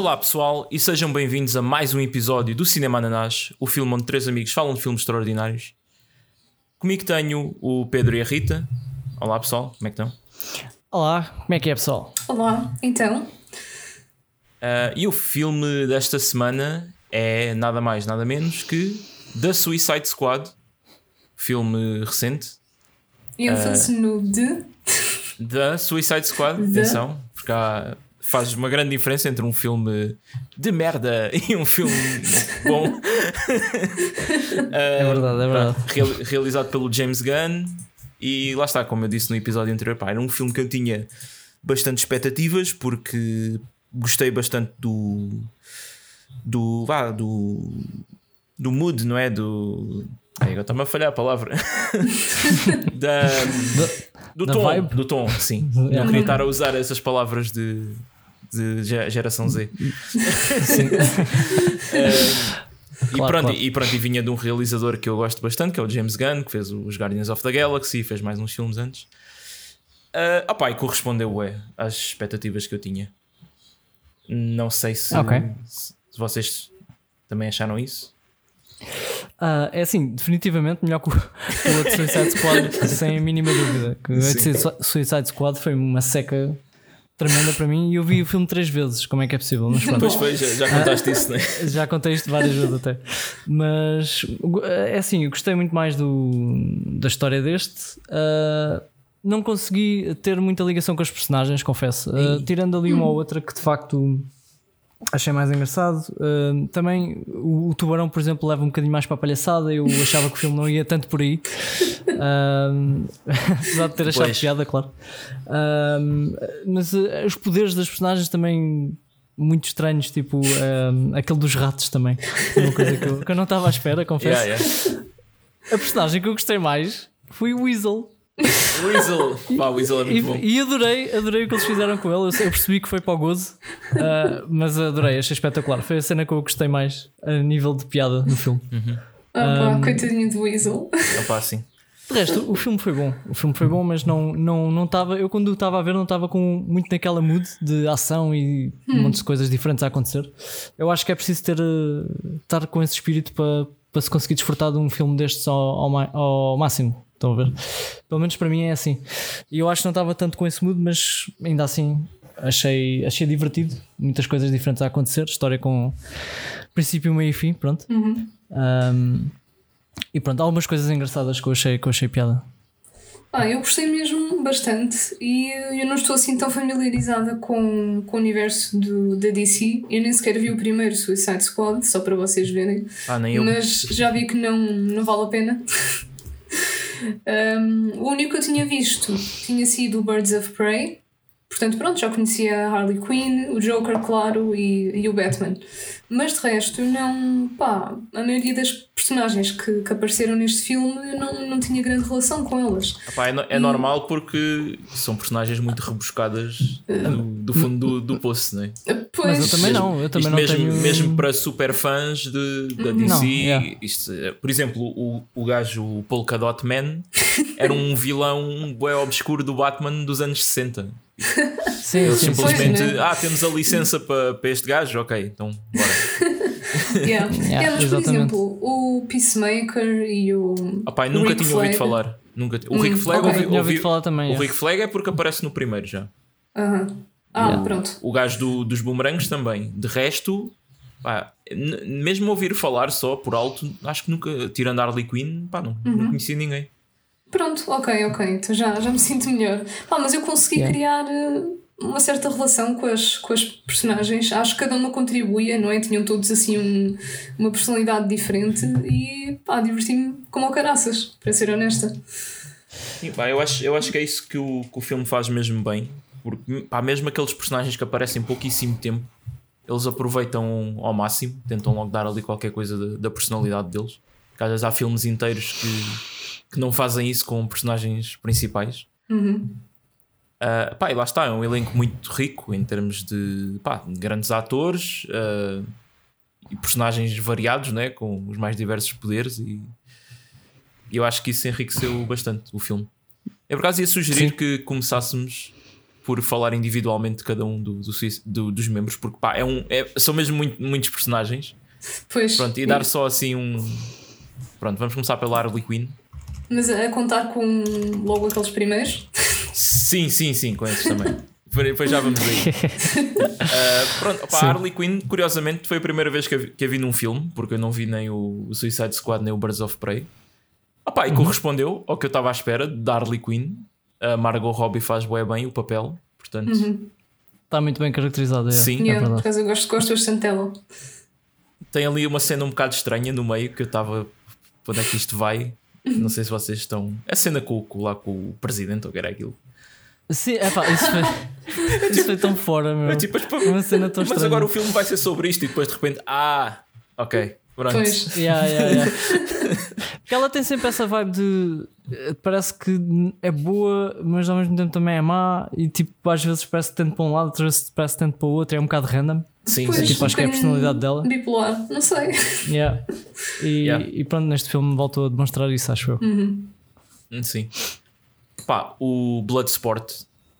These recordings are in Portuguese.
Olá pessoal e sejam bem-vindos a mais um episódio do Cinema Ananás, o filme onde três amigos falam de filmes extraordinários. Comigo tenho o Pedro e a Rita. Olá pessoal, como é que estão? Olá, como é que é pessoal? Olá, então. Uh, e o filme desta semana é nada mais, nada menos que The Suicide Squad, filme recente. ênfase uh, no de. The Suicide Squad, atenção, porque há, faz uma grande diferença entre um filme de merda e um filme bom. uh, é verdade, é verdade. Real, realizado pelo James Gunn. E lá está, como eu disse no episódio anterior, pá, era um filme que eu tinha bastante expectativas porque gostei bastante do do vá, do do mood, não é? Do Ai, agora está-me a falhar a palavra da, do tom, vibe? do tom, sim. Não queria estar a usar essas palavras de, de geração Z. Sim. uh, e, pronto, claro. e pronto, e vinha de um realizador que eu gosto bastante, que é o James Gunn, que fez os Guardians of the Galaxy, fez mais uns filmes antes. Uh, opa, e correspondeu é, às expectativas que eu tinha. Não sei se, okay. se vocês também acharam isso. Uh, é assim, definitivamente melhor que o, o outro Suicide Squad, sem a mínima dúvida. Que o Suicide Squad foi uma seca tremenda para mim e eu vi o filme três vezes. Como é que é possível? Mas Pois foi, já, já contaste isso, né? Já contei isto várias vezes até. Mas é assim, eu gostei muito mais do, da história deste. Uh, não consegui ter muita ligação com os personagens, confesso. Uh, tirando ali uma ou outra que de facto achei mais engraçado. Uh, também o, o, Tubarão, por exemplo, leva um bocadinho mais para a palhaçada. Eu achava que o filme não ia tanto por aí, uh, apesar de ter achado pois. piada, claro. Uh, mas os poderes das personagens também. Muito estranhos, tipo aquele dos ratos também. Uma coisa que eu, que eu não estava à espera, confesso. Yeah, yeah. A personagem que eu gostei mais foi o Weasel. Weasel, Pá, o Weasel é muito e, bom. E adorei, adorei o que eles fizeram com ele. Eu, percebi que foi para o gozo, uh, mas adorei, achei espetacular. Foi a cena que eu gostei mais a nível de piada no filme. Uhum. Ah, um, coitadinho do Weasel. Opa, sim. De resto, o filme foi bom. O filme foi bom, mas não não não estava. Eu quando estava a ver não estava com muito naquela mood de ação e hum. um monte de coisas diferentes a acontecer. Eu acho que é preciso ter uh, estar com esse espírito para para se conseguir desfrutar de um filme destes ao, ao, ao máximo. Estão a ver? Pelo menos para mim é assim. E eu acho que não estava tanto com esse mood, mas ainda assim achei, achei divertido. Muitas coisas diferentes a acontecer. História com princípio, meio e fim. Pronto. Uhum. Um, e pronto, algumas coisas engraçadas que eu achei, que eu achei piada. Ah, eu gostei mesmo bastante e eu não estou assim tão familiarizada com, com o universo do, da DC. Eu nem sequer vi o primeiro Suicide Squad, só para vocês verem. Ah, nem eu. Mas já vi que não, não vale a pena. Um, o único que eu tinha visto tinha sido Birds of Prey. Portanto, pronto, já conhecia a Harley Quinn, o Joker, claro, e, e o Batman. Mas de resto, não. pá, a maioria das personagens que, que apareceram neste filme eu não, não tinha grande relação com elas. Epá, é, é e... normal porque são personagens muito rebuscadas do, do fundo do, do poço, não é? Pois. Mas eu também não, eu também não mesmo, tenho... mesmo para super fãs de, da DC, não, yeah. isto, por exemplo, o, o gajo o Polka Dot Man era um vilão bué obscuro do Batman dos anos 60. Sim, Eles sim, simplesmente, sim. ah, temos a licença para, para este gajo, ok, então bora. yeah. yeah. yeah mas, por exemplo, o Peacemaker e o. Ah, pai, nunca Rick tinha Flag. ouvido falar. Nunca O hum, Rick Flag okay. ouvi, ouvi, falar também. O yeah. Rick Flag é porque aparece no primeiro já. Uh -huh. Ah, yeah. pronto. O gajo do, dos bumerangues também. De resto, pá, mesmo ouvir falar só por alto, acho que nunca, tirando Harley Quinn, pá, não, não conhecia ninguém. Pronto, ok, ok, então já, já me sinto melhor. Pá, mas eu consegui yeah. criar eh, uma certa relação com as, com as personagens. Acho que cada uma contribuía, não é? Tinham todos assim um, uma personalidade diferente e pá, diverti-me como ao caraças, para ser honesta. Sim, pá, eu, acho, eu acho que é isso que o, que o filme faz mesmo bem. Porque pá, mesmo aqueles personagens que aparecem pouquíssimo tempo, eles aproveitam ao máximo, tentam logo dar ali qualquer coisa da, da personalidade deles. Porque às vezes há filmes inteiros que que não fazem isso com personagens principais. Uhum. Uh, pá, e lá está, é um elenco muito rico em termos de pá, grandes atores uh, e personagens variados, né, com os mais diversos poderes, e eu acho que isso enriqueceu bastante o filme. Eu por acaso ia sugerir Sim. que começássemos por falar individualmente de cada um do, do, do, dos membros, porque pá, é um, é, são mesmo muito, muitos personagens. Pois. Pronto, e dar só assim um. Pronto, vamos começar pela Harley Quinn. Mas a contar com logo aqueles primeiros? Sim, sim, sim, com esses também. Depois já vamos aí. uh, pronto, opa, a Harley Quinn, curiosamente, foi a primeira vez que a, vi, que a vi num filme, porque eu não vi nem o, o Suicide Squad nem o Birds of Prey. Opa, e uhum. correspondeu ao que eu estava à espera da Harley Quinn. A Margot Robbie faz bem, bem o papel, portanto. Uhum. Está muito bem caracterizada. É. Sim, yeah, é por eu gosto, gosto bastante dela. Tem ali uma cena um bocado estranha no meio que eu estava. Onde é que isto vai? Não sei se vocês estão. A cena com, com, lá com o presidente ou que era aquilo. Sim, é pá, isso foi, isso foi tão fora, meu. É tipo, uma cena tão Mas agora o filme vai ser sobre isto e depois de repente, ah, ok, pronto. Pois. Yeah, yeah, yeah. Porque ela tem sempre essa vibe de. Parece que é boa, mas ao mesmo tempo também é má. E tipo, às vezes parece tanto para um lado, outras vezes parece tanto para o outro. É um bocado random. Sim, pois, sim. Tipo, acho que é a personalidade dela. Bipolar, não sei. Yeah. E, yeah. e pronto, neste filme voltou a demonstrar isso, acho eu. Uhum. Sim. Pá, o Bloodsport,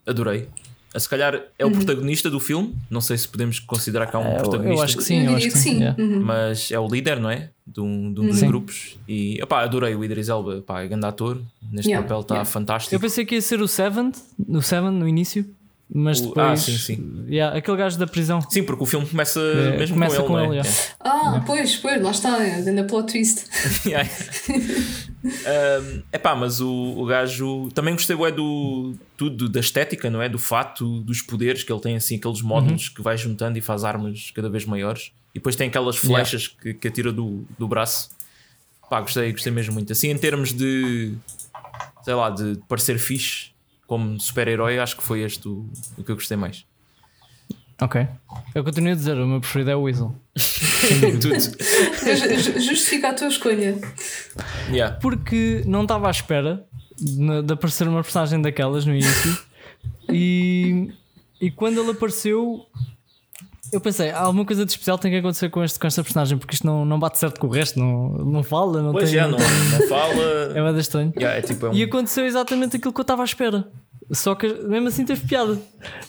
adorei. Se calhar é o uhum. protagonista do filme. Não sei se podemos considerar que há um é, protagonista. Eu acho que sim, eu, eu acho que sim. sim. Uhum. Mas é o líder, não é? De um, de um dos grupos. E opá, adorei o Idris Elba. Opá, é grande ator. Neste yeah. papel está yeah. fantástico. Eu pensei que ia ser o Seven, no Seven no início. Mas o, depois. Ah, sim, sim. Yeah, aquele gajo da prisão. Sim, porque o filme começa é, mesmo começa com ele. Com ele é? Ah, pois, pois, lá está, ainda plot twist. é um, pá, mas o, o gajo também gostei é do tudo da estética, não é? Do fato, dos poderes que ele tem assim, aqueles módulos uhum. que vai juntando e faz armas cada vez maiores. E depois tem aquelas flechas yeah. que, que atira do, do braço. Pá, gostei, gostei mesmo muito. Assim, em termos de sei lá, de parecer fixe como super-herói, acho que foi este o, o que eu gostei mais. Ok. Eu continuo a dizer, o meu preferido é o Weasel. Justifica a tua escolha. Yeah. Porque não estava à espera de, de, aparecer uma personagem daquelas no início. e, e quando ele apareceu, eu pensei, alguma coisa de especial tem que acontecer com, este, com esta personagem, porque isto não, não bate certo com o resto, não, não fala, não pois tem. Já, não, não, fala. é uma estranho. Yeah, é tipo, é um... E aconteceu exatamente aquilo que eu estava à espera. Só que mesmo assim teve piada.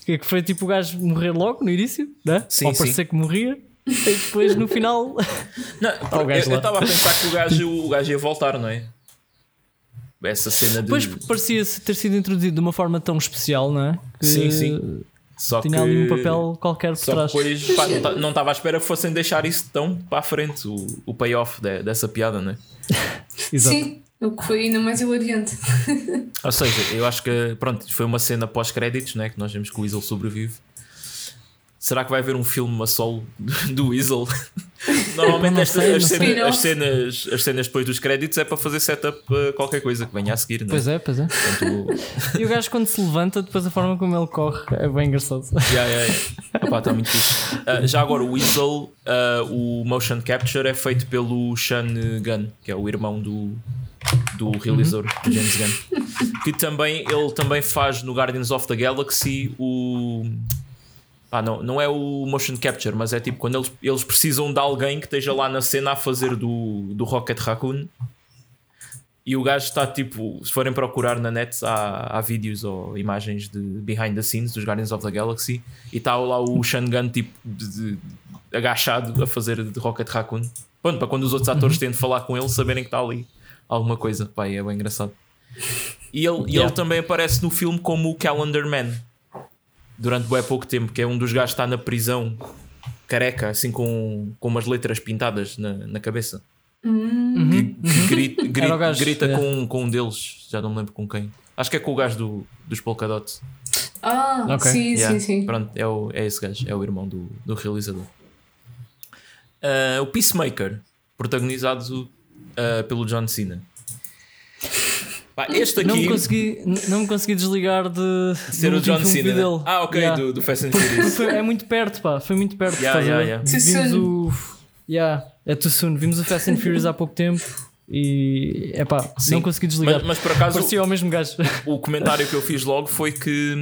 Que foi tipo o gajo morrer logo no início, né? Sim, Ou parecer que morria. E depois no final. Não, tá eu estava a pensar que o gajo, o gajo ia voltar, não é? Essa cena de. Pois parecia ter sido introduzido de uma forma tão especial, não é? Que sim, sim. Só tinha que, ali um papel qualquer por só trás. depois pá, não estava à espera que fossem deixar isso tão para a frente, o, o payoff de, dessa piada, não é? Exato. Sim, o que foi ainda mais hilariante. Ou seja, eu acho que pronto, foi uma cena pós-créditos, né, que nós vemos que o Weasel sobrevive. Será que vai haver um filme a solo do Weasel? Normalmente Não estas, sei, as, cenas, as, cenas, as cenas depois dos créditos é para fazer setup a qualquer coisa que venha a seguir, não é? Pois é, pois é. Portanto, E o gajo quando se levanta, depois a forma como ele corre é bem engraçado. yeah, yeah, yeah. Opa, está muito fixe. Uh, já agora, o Weasel, uh, o motion capture é feito pelo Sean Gunn, que é o irmão do, do realizador do James Gunn, que também ele também faz no Guardians of the Galaxy o ah, não, não é o motion capture, mas é tipo quando eles, eles precisam de alguém que esteja lá na cena a fazer do, do Rocket Raccoon. E o gajo está tipo, se forem procurar na net, há, há vídeos ou imagens de behind the scenes dos Guardians of the Galaxy e está lá o Shangun tipo de, de, agachado a fazer de Rocket Raccoon. Pronto, para quando os outros atores têm de falar com ele, saberem que está ali alguma coisa. Pai, é bem engraçado. E ele, e Yeah. ele também aparece no filme como o Calendar Man durante bem pouco tempo, que é um dos gajos que está na prisão, careca, assim com, com umas letras pintadas na, na cabeça. Uhum. Que grita, grita, Era o gajo, grita é. com, com um deles, já não me lembro com quem. Acho que é com o gajo do, dos Polka Dots. Ah, Ok. sim, Yeah, sim, sim. Pronto, é, o, é esse gajo, é o irmão do, do realizador. Ah, o Peacemaker, protagonizado ah, pelo John Cena. Pá, este Não me, aqui consegui, não me consegui desligar de ser do o John Cena. dele. Ah, ok, Yeah. do, do Fast and Furious. foi- é muito perto, pá. Foi muito perto. Yeah, yeah, yeah. Vimos o. Yeah, é too soon. Vimos o Fast and Furious há pouco tempo e. É pá, Sim. não consegui desligar. Mas, mas por acaso Parecia o mesmo gajo. o comentário que eu fiz logo foi que,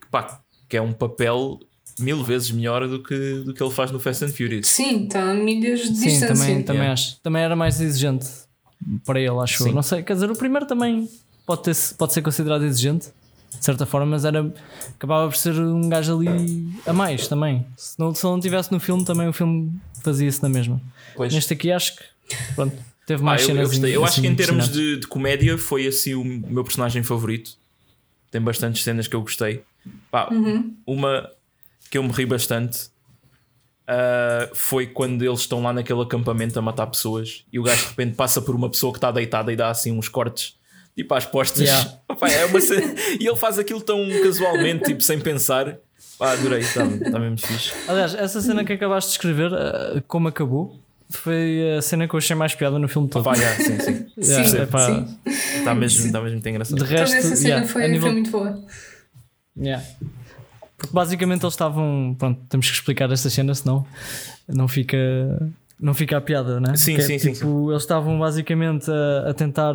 que, pá, que é um papel mil vezes melhor do que, do que ele faz no Fast and Furious. Sim, está a milhas de Sim, distância. também, também Yeah. acho. Também era mais exigente para ele, acho Sim. eu. Não sei, quer dizer, o primeiro também pode, ter, pode ser considerado exigente. de certa forma, mas era acabava por ser um gajo ali a mais também. Se não, se não tivesse no filme, também o filme fazia-se na mesma. Pois. Neste aqui acho que pronto, teve mais eu, eu, cenas. gostei. Eu acho que em assim, termos de, de comédia foi assim o meu personagem favorito. Tem bastantes cenas que eu gostei. Pá, Uma que eu me ri bastante ah, foi quando eles estão lá naquele acampamento a matar pessoas e o gajo de repente passa por uma pessoa que está deitada e dá assim uns cortes. Tipo às postas, Yeah. Pá, é uma e ele faz aquilo tão casualmente, tipo sem pensar. Pá, adorei, está tá mesmo fixe. Aliás, essa cena que acabaste de escrever, eh, como acabou, foi a cena que eu achei mais piada no filme todo. Pá, yeah, sim, sim. Yeah, Sim, epá, sim. Está mesmo, tá mesmo muito engraçado. De resto, Toda essa cena yeah, foi, nível foi muito boa. Yeah. Porque basicamente eles estavam. Pronto, temos que explicar esta cena, senão não fica. Não fica a piada, né? Sim, Que é sim, sim, tipo, Eles estavam basicamente a, a tentar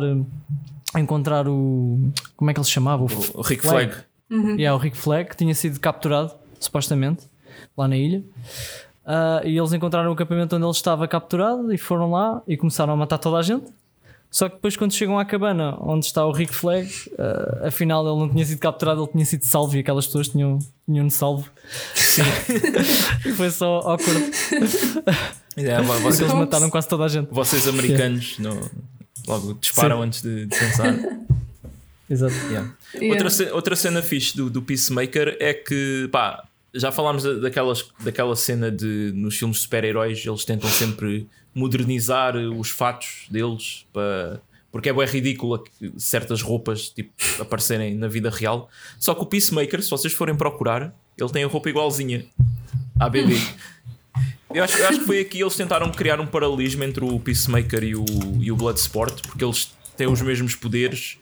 encontrar o. Como é que ele se chamava? O Rick Flag. Yeah, o Rick Flag, que tinha sido capturado, supostamente, lá na ilha. Ah, e eles encontraram o acampamento onde ele estava capturado e foram lá e começaram a matar toda a gente. Só que depois, quando chegam à cabana onde está o Rick Flag, ah, afinal ele não tinha sido capturado, ele tinha sido salvo e aquelas pessoas tinham, tinham salvo. e foi só awkward. Yeah, vo- vocês, Eles mataram quase toda a gente. vocês americanos no- logo disparam Sim. antes de, de pensar. Exato. Yeah. Yeah. Outra, ce- outra cena fixe do, do Peacemaker é que pá, já falámos da- daquelas, daquela cena de nos filmes de super-heróis eles tentam sempre modernizar os fatos deles para. Porque é bem ridículo que certas roupas tipo, aparecerem na vida real. Só que o Peacemaker, se vocês forem procurar, ele tem a roupa igualzinha à BD. Eu acho, eu acho que foi aqui eles tentaram criar um paralelismo entre o Peacemaker e o, e o Bloodsport, porque eles têm os mesmos poderes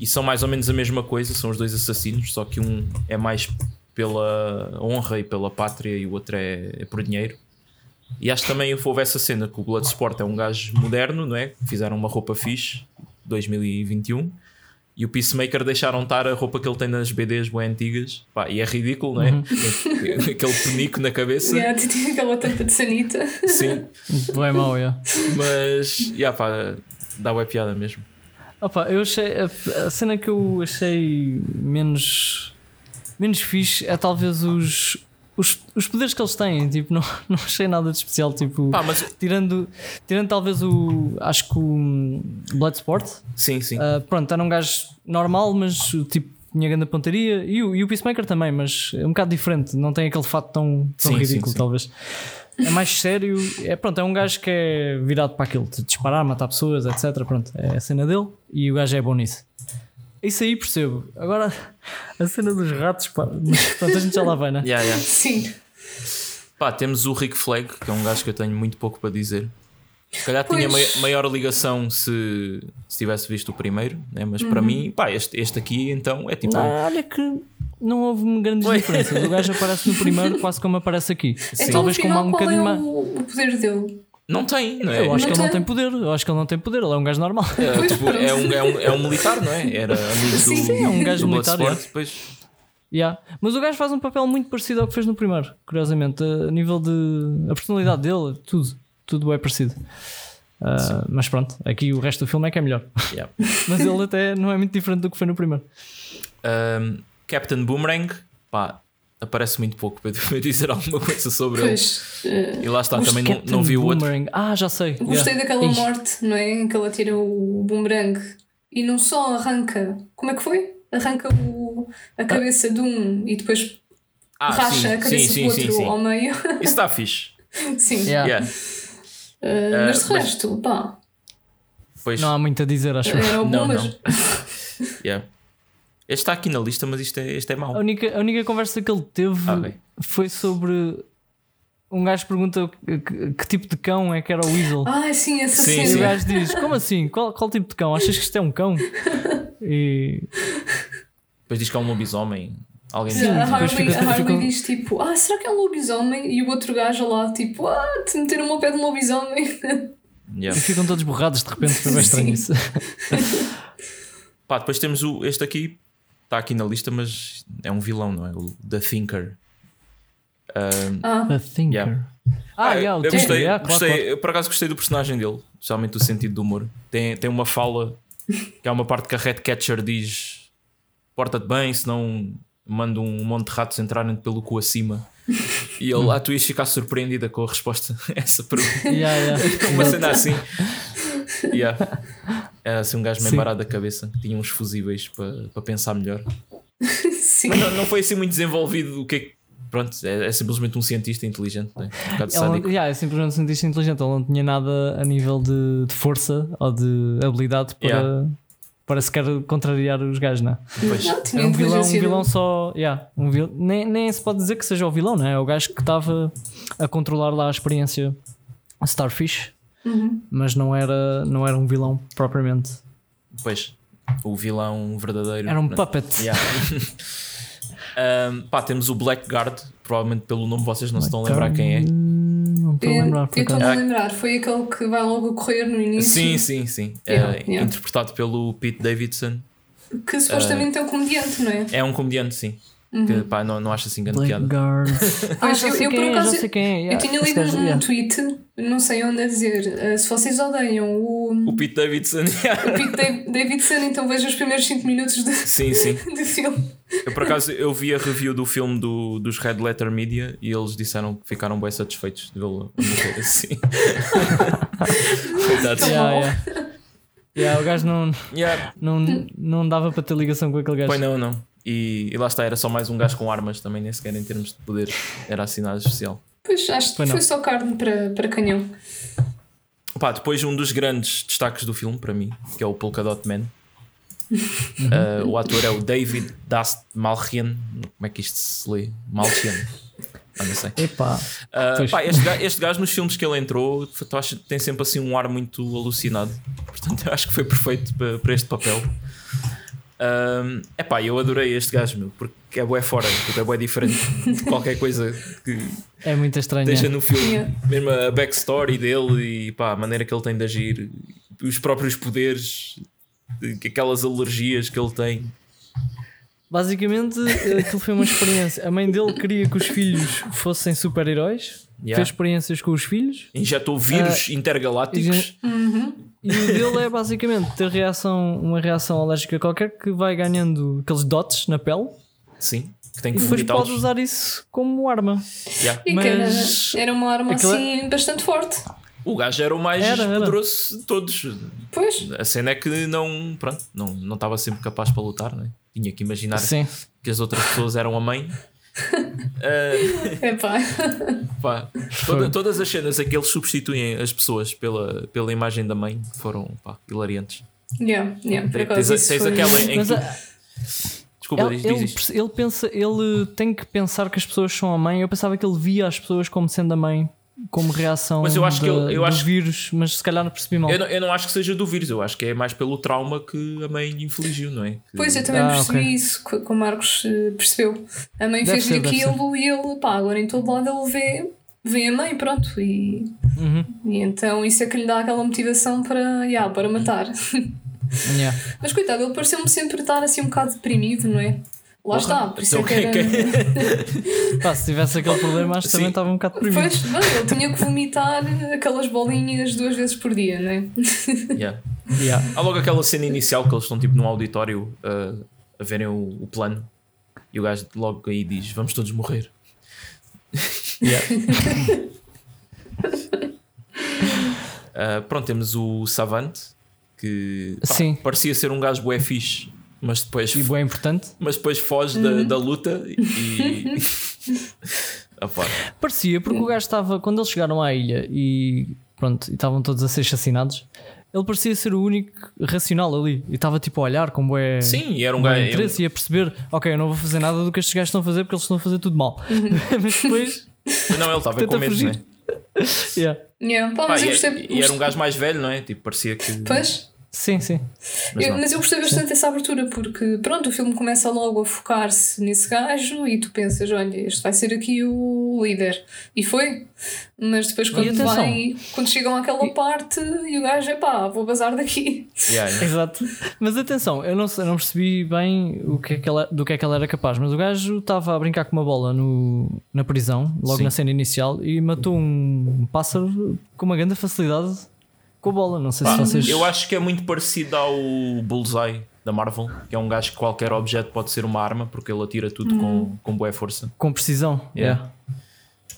e são mais ou menos a mesma coisa, são os dois assassinos, só que um é mais pela honra e pela pátria e o outro é, é por dinheiro. E acho que também houve essa cena que o Bloodsport é um gajo moderno, não é? Fizeram uma roupa fixe, 2021. E o Peacemaker deixaram estar a roupa que ele tem nas BDs bem antigas. Pá, e é ridículo, não é? Aquele penico na cabeça. Yeah, aquela tampa de sanita. Sim, Bem mau, yeah. mas yeah, pá, dá web piada mesmo. Opa, eu achei a, a cena que eu achei menos menos fixe é talvez os, os, os poderes que eles têm. Tipo, não, não achei nada de especial. Tipo, Pá, mas tirando, tirando talvez o acho que o Bloodsport, sim, sim. ah, pronto, era um gajo normal, mas tipo tinha grande pontaria e o, e o Peacemaker também, mas é um bocado diferente. Não tem aquele fato tão, tão Sim, sim, ridículo, sim. talvez. É mais sério, é pronto, é um gajo que é virado para aquilo, de disparar, matar pessoas, etc. Pronto, é a cena dele e o gajo é bom nisso. Isso aí percebo. Agora, a cena dos ratos, pá, mas pronto, a gente já lá vai, né? Yeah, yeah. Sim. Pá, temos o Rick Flag, que é um gajo que eu tenho muito pouco para dizer. Se calhar tinha Pois. mai- maior ligação se, se tivesse visto o primeiro, né? mas para mim, pá, este, este aqui então é tipo. Ah, olha que não houve grandes Oi. diferenças. O gajo aparece no primeiro, quase como aparece aqui. Então, Talvez com um qual bocadinho é mais. o, o poder dele? Não tem, não é? Eu acho que Não ele não tem. poder. Eu acho que ele não tem poder. Ele é um gajo normal. É, tipo, é, um, é, um, é um militar, não é? Era amigo do, Sim, sim, é um gajo do militar, Bloodsport, é. depois Yeah. Mas o gajo faz um papel muito parecido ao que fez no primeiro, curiosamente. A nível de. A personalidade dele, tudo. Tudo é parecido. Ah, mas pronto, aqui o resto do filme é que é melhor. Yeah. mas ele até não é muito diferente do que foi no primeiro. Um, Captain Boomerang, pá, aparece muito pouco para eu dizer alguma coisa sobre ele. Pois. eh, E lá está, Mas também não, não vi o outro. Ah, já sei. Gostei Yeah. daquela Ixi. morte, não é? Em que ela tira o boomerang e não só arranca. Como é que foi? Arranca o, a cabeça de um e depois Ah, racha sim, a cabeça sim, do sim, outro sim. ao meio. Isso está fixe. Sim. Yeah. Yeah. Eh, mas de mas- resto, pá, Pois, Não há muito a dizer, acho. era o bom, Não, mas não. yeah. Este está aqui na lista, mas isto é, este é A mau. única, a única conversa que ele teve Ah, foi sobre. Um gajo pergunta que, que- que tipo de cão é que era o Weasel. Ah, sim, essa Sim, E o gajo diz: Como assim? Qual, qual tipo de cão? Achas que isto é um cão? E Depois diz que é um lobisomem. Alguém diz. A Harley, fica- a Harley fica- diz tipo, ah, será que é um lobisomem? E o outro gajo lá, tipo, ah, te meteram uma pé de um lobisomem. Yeah. e ficam todos borrados de repente. Foi bem estranho isso. Pá, depois temos o, este aqui, está aqui na lista, mas é um vilão, não é? O The Thinker. Um, Ah, The Thinker. Yeah. Ah, eu- yeah, eu gostei, yeah, claro, gostei claro. eu por acaso gostei do personagem dele, especialmente o sentido do humor. Tem, tem uma fala que é uma parte que a Red Catcher diz porta-te bem, senão mando um monte de ratos entrarem pelo cu acima. E ele, ah, tu ias ficar surpreendida com a resposta a essa pergunta. Yeah, yeah. Uma cena assim. Yeah. Era assim um gajo meio parado da cabeça, que tinha uns fusíveis para para pensar melhor. Sim. Mas não, não foi assim muito desenvolvido o que é que. Pronto, é, é simplesmente um cientista inteligente, né? um bocado Ele, não- sádico. yeah, é simplesmente um cientista inteligente. Ele não tinha nada a nível de, de força ou de habilidade para, Yeah. para sequer contrariar os gajos, não é? Pois. Não, tinha É um vilão, um vilão só. Yeah, um vil... nem, nem se pode dizer que seja o vilão, não é? É o gajo que estava a controlar lá a experiência Starfish, Uhum. mas não era, não era um vilão propriamente. Pois, o vilão verdadeiro. Era um né? puppet. Yeah. Um, pá, temos o Blackguard, provavelmente pelo nome vocês não se estão a lembrar quem é. Não estou a Eu lembrar. eu estou-me acaso. a lembrar, foi aquele que vai logo a correr no início. Sim, sim, sim. Yeah, É, yeah. Interpretado pelo Pete Davidson. Que supostamente é um comediante, não é? É um comediante, sim. Que pá, não, não acho assim grande piada. Blackguard. Ah, eu- eu, por é, acaso, quem é. Eu tinha lido um yeah. tweet, não sei onde a dizer, eh, se vocês odeiam o, O Pete Davidson, yeah. o Pete Da- Davidson, então vejam os primeiros 5 minutos de, sim, sim. de filme. Eu por acaso eu vi a review do filme do, dos Red Letter Media e eles disseram que ficaram bem satisfeitos de vê-lo morrer assim. Coitado. Yeah, yeah. Yeah, o gajo não, Yeah. não, não dava para ter ligação com aquele gajo. Pois não, não. E, e lá está, era só mais um gajo com armas também, nem sequer em termos de poder. Era assinado especial. Pois acho que não. foi só carne para, para canhão. Pá, depois um dos grandes destaques do filme para mim, que é o Polka Dot Man. Uh, o ator é o David Dast Malchian. Como é que isto se lê? Malchian. Ah, não sei. Epá. Uh, pá, este, gajo, este gajo nos filmes que ele entrou que tem sempre assim um ar muito alucinado. Portanto, eu acho que foi perfeito para, para este papel. Um, epá, eu adorei este gajo, meu, porque é bué fora, tipo, é bué diferente de qualquer coisa que É muito estranho. esteja é. no filme. Yeah. Mesmo a backstory dele e pá, a maneira que ele tem de agir, os próprios poderes, de- aquelas alergias que ele tem. Basicamente, aquilo foi uma experiência. A mãe dele queria que os filhos fossem super-heróis, Yeah. fez experiências com os filhos, Injetou vírus intergalácticos. e o dele é basicamente ter reação, uma reação alérgica qualquer que vai ganhando aqueles dots na pele Sim, que tem e que depois vomitá-los. pode usar isso como arma. Yeah. E Mas- era uma arma Aquilo é- assim bastante forte. O gajo era o mais Era, era. poderoso de todos. Pois, A cena é que não, pronto, não, não estava sempre capaz para lutar, né? tinha que imaginar Sim. que as outras pessoas eram a mãe. É pá. pá, toda- todas as cenas em que eles substituem as pessoas pela, pela imagem da mãe foram pá, hilariantes. Yeah, yeah, por Tens, acaso isso tens foi- aquela em que. a- Desculpa, ele, diz, ele pensa, ele tem que pensar que as pessoas são a mãe. Eu pensava que ele via as pessoas como sendo a mãe, como reação Mas eu acho que da- ele- eu do acho- vírus, mas se calhar não percebi mal. Eu não, eu não acho que seja do vírus, eu acho que é mais pelo trauma que a mãe lhe infligiu, não é? Que- Pois, eu também Ah, percebi ok. isso, que, que o Marcos eh, percebeu. A mãe fez-lhe aquilo e ele, pá, agora em todo lado ele vê, vê a mãe, pronto. E, Uhum. e então isso é que lhe dá aquela motivação para, yeah, para matar. Yeah. Mas coitado, ele pareceu-me sempre estar assim um bocado deprimido, não é? Lá está, por isso é então que era. quem- Pá, se tivesse aquele problema, acho que também estava um bocado deprimido. Pois, não, ele tinha que vomitar aquelas bolinhas duas vezes por dia, não é? Yeah. Yeah. Há logo aquela cena inicial que eles estão tipo num auditório uh, a verem o, o plano e o gajo logo aí diz: Vamos todos morrer. Yeah. Uh, pronto, temos o Savant que pá, Sim. parecia ser um gajo bué fixe, mas depois, E bem importante. mas depois foge Uhum. da, da luta e. Parecia, porque o gajo estava, quando eles chegaram à ilha e pronto, e estavam todos a ser assassinados, ele parecia ser o único racional ali. E estava tipo a olhar como é. Sim, e era um gajo. interesse e a perceber, ok, eu não vou fazer nada do que estes gajos estão a fazer porque eles estão a fazer tudo mal. Mas depois, Não, ele estava com medo, fugir. né? yeah. Yeah, pá, Pá, eu e, gostei. e era um gajo mais velho, não é? Tipo, parecia que. Pois, sim, sim. Mas eu- mas eu gostei bastante dessa abertura porque, pronto, o filme começa logo a focar-se nesse gajo e tu pensas, olha, este vai ser aqui o líder. E foi. Mas depois quando vai, quando chegam àquela parte e o gajo é pá, vou bazar daqui. Yeah, yeah. Exato. Mas atenção, eu não, sei- eu não percebi bem o que é que ela- do que é que ela era capaz, mas o gajo estava a brincar com uma bola no, na prisão, logo Sim. na cena inicial, e matou um pássaro com uma grande facilidade com a bola. Não sei Pá, se vocês. Eu acho que é muito parecido ao Bullseye da Marvel, que é um gajo que qualquer objeto pode ser uma arma, porque ele atira tudo com, com boa força. Com precisão. Yeah. Yeah.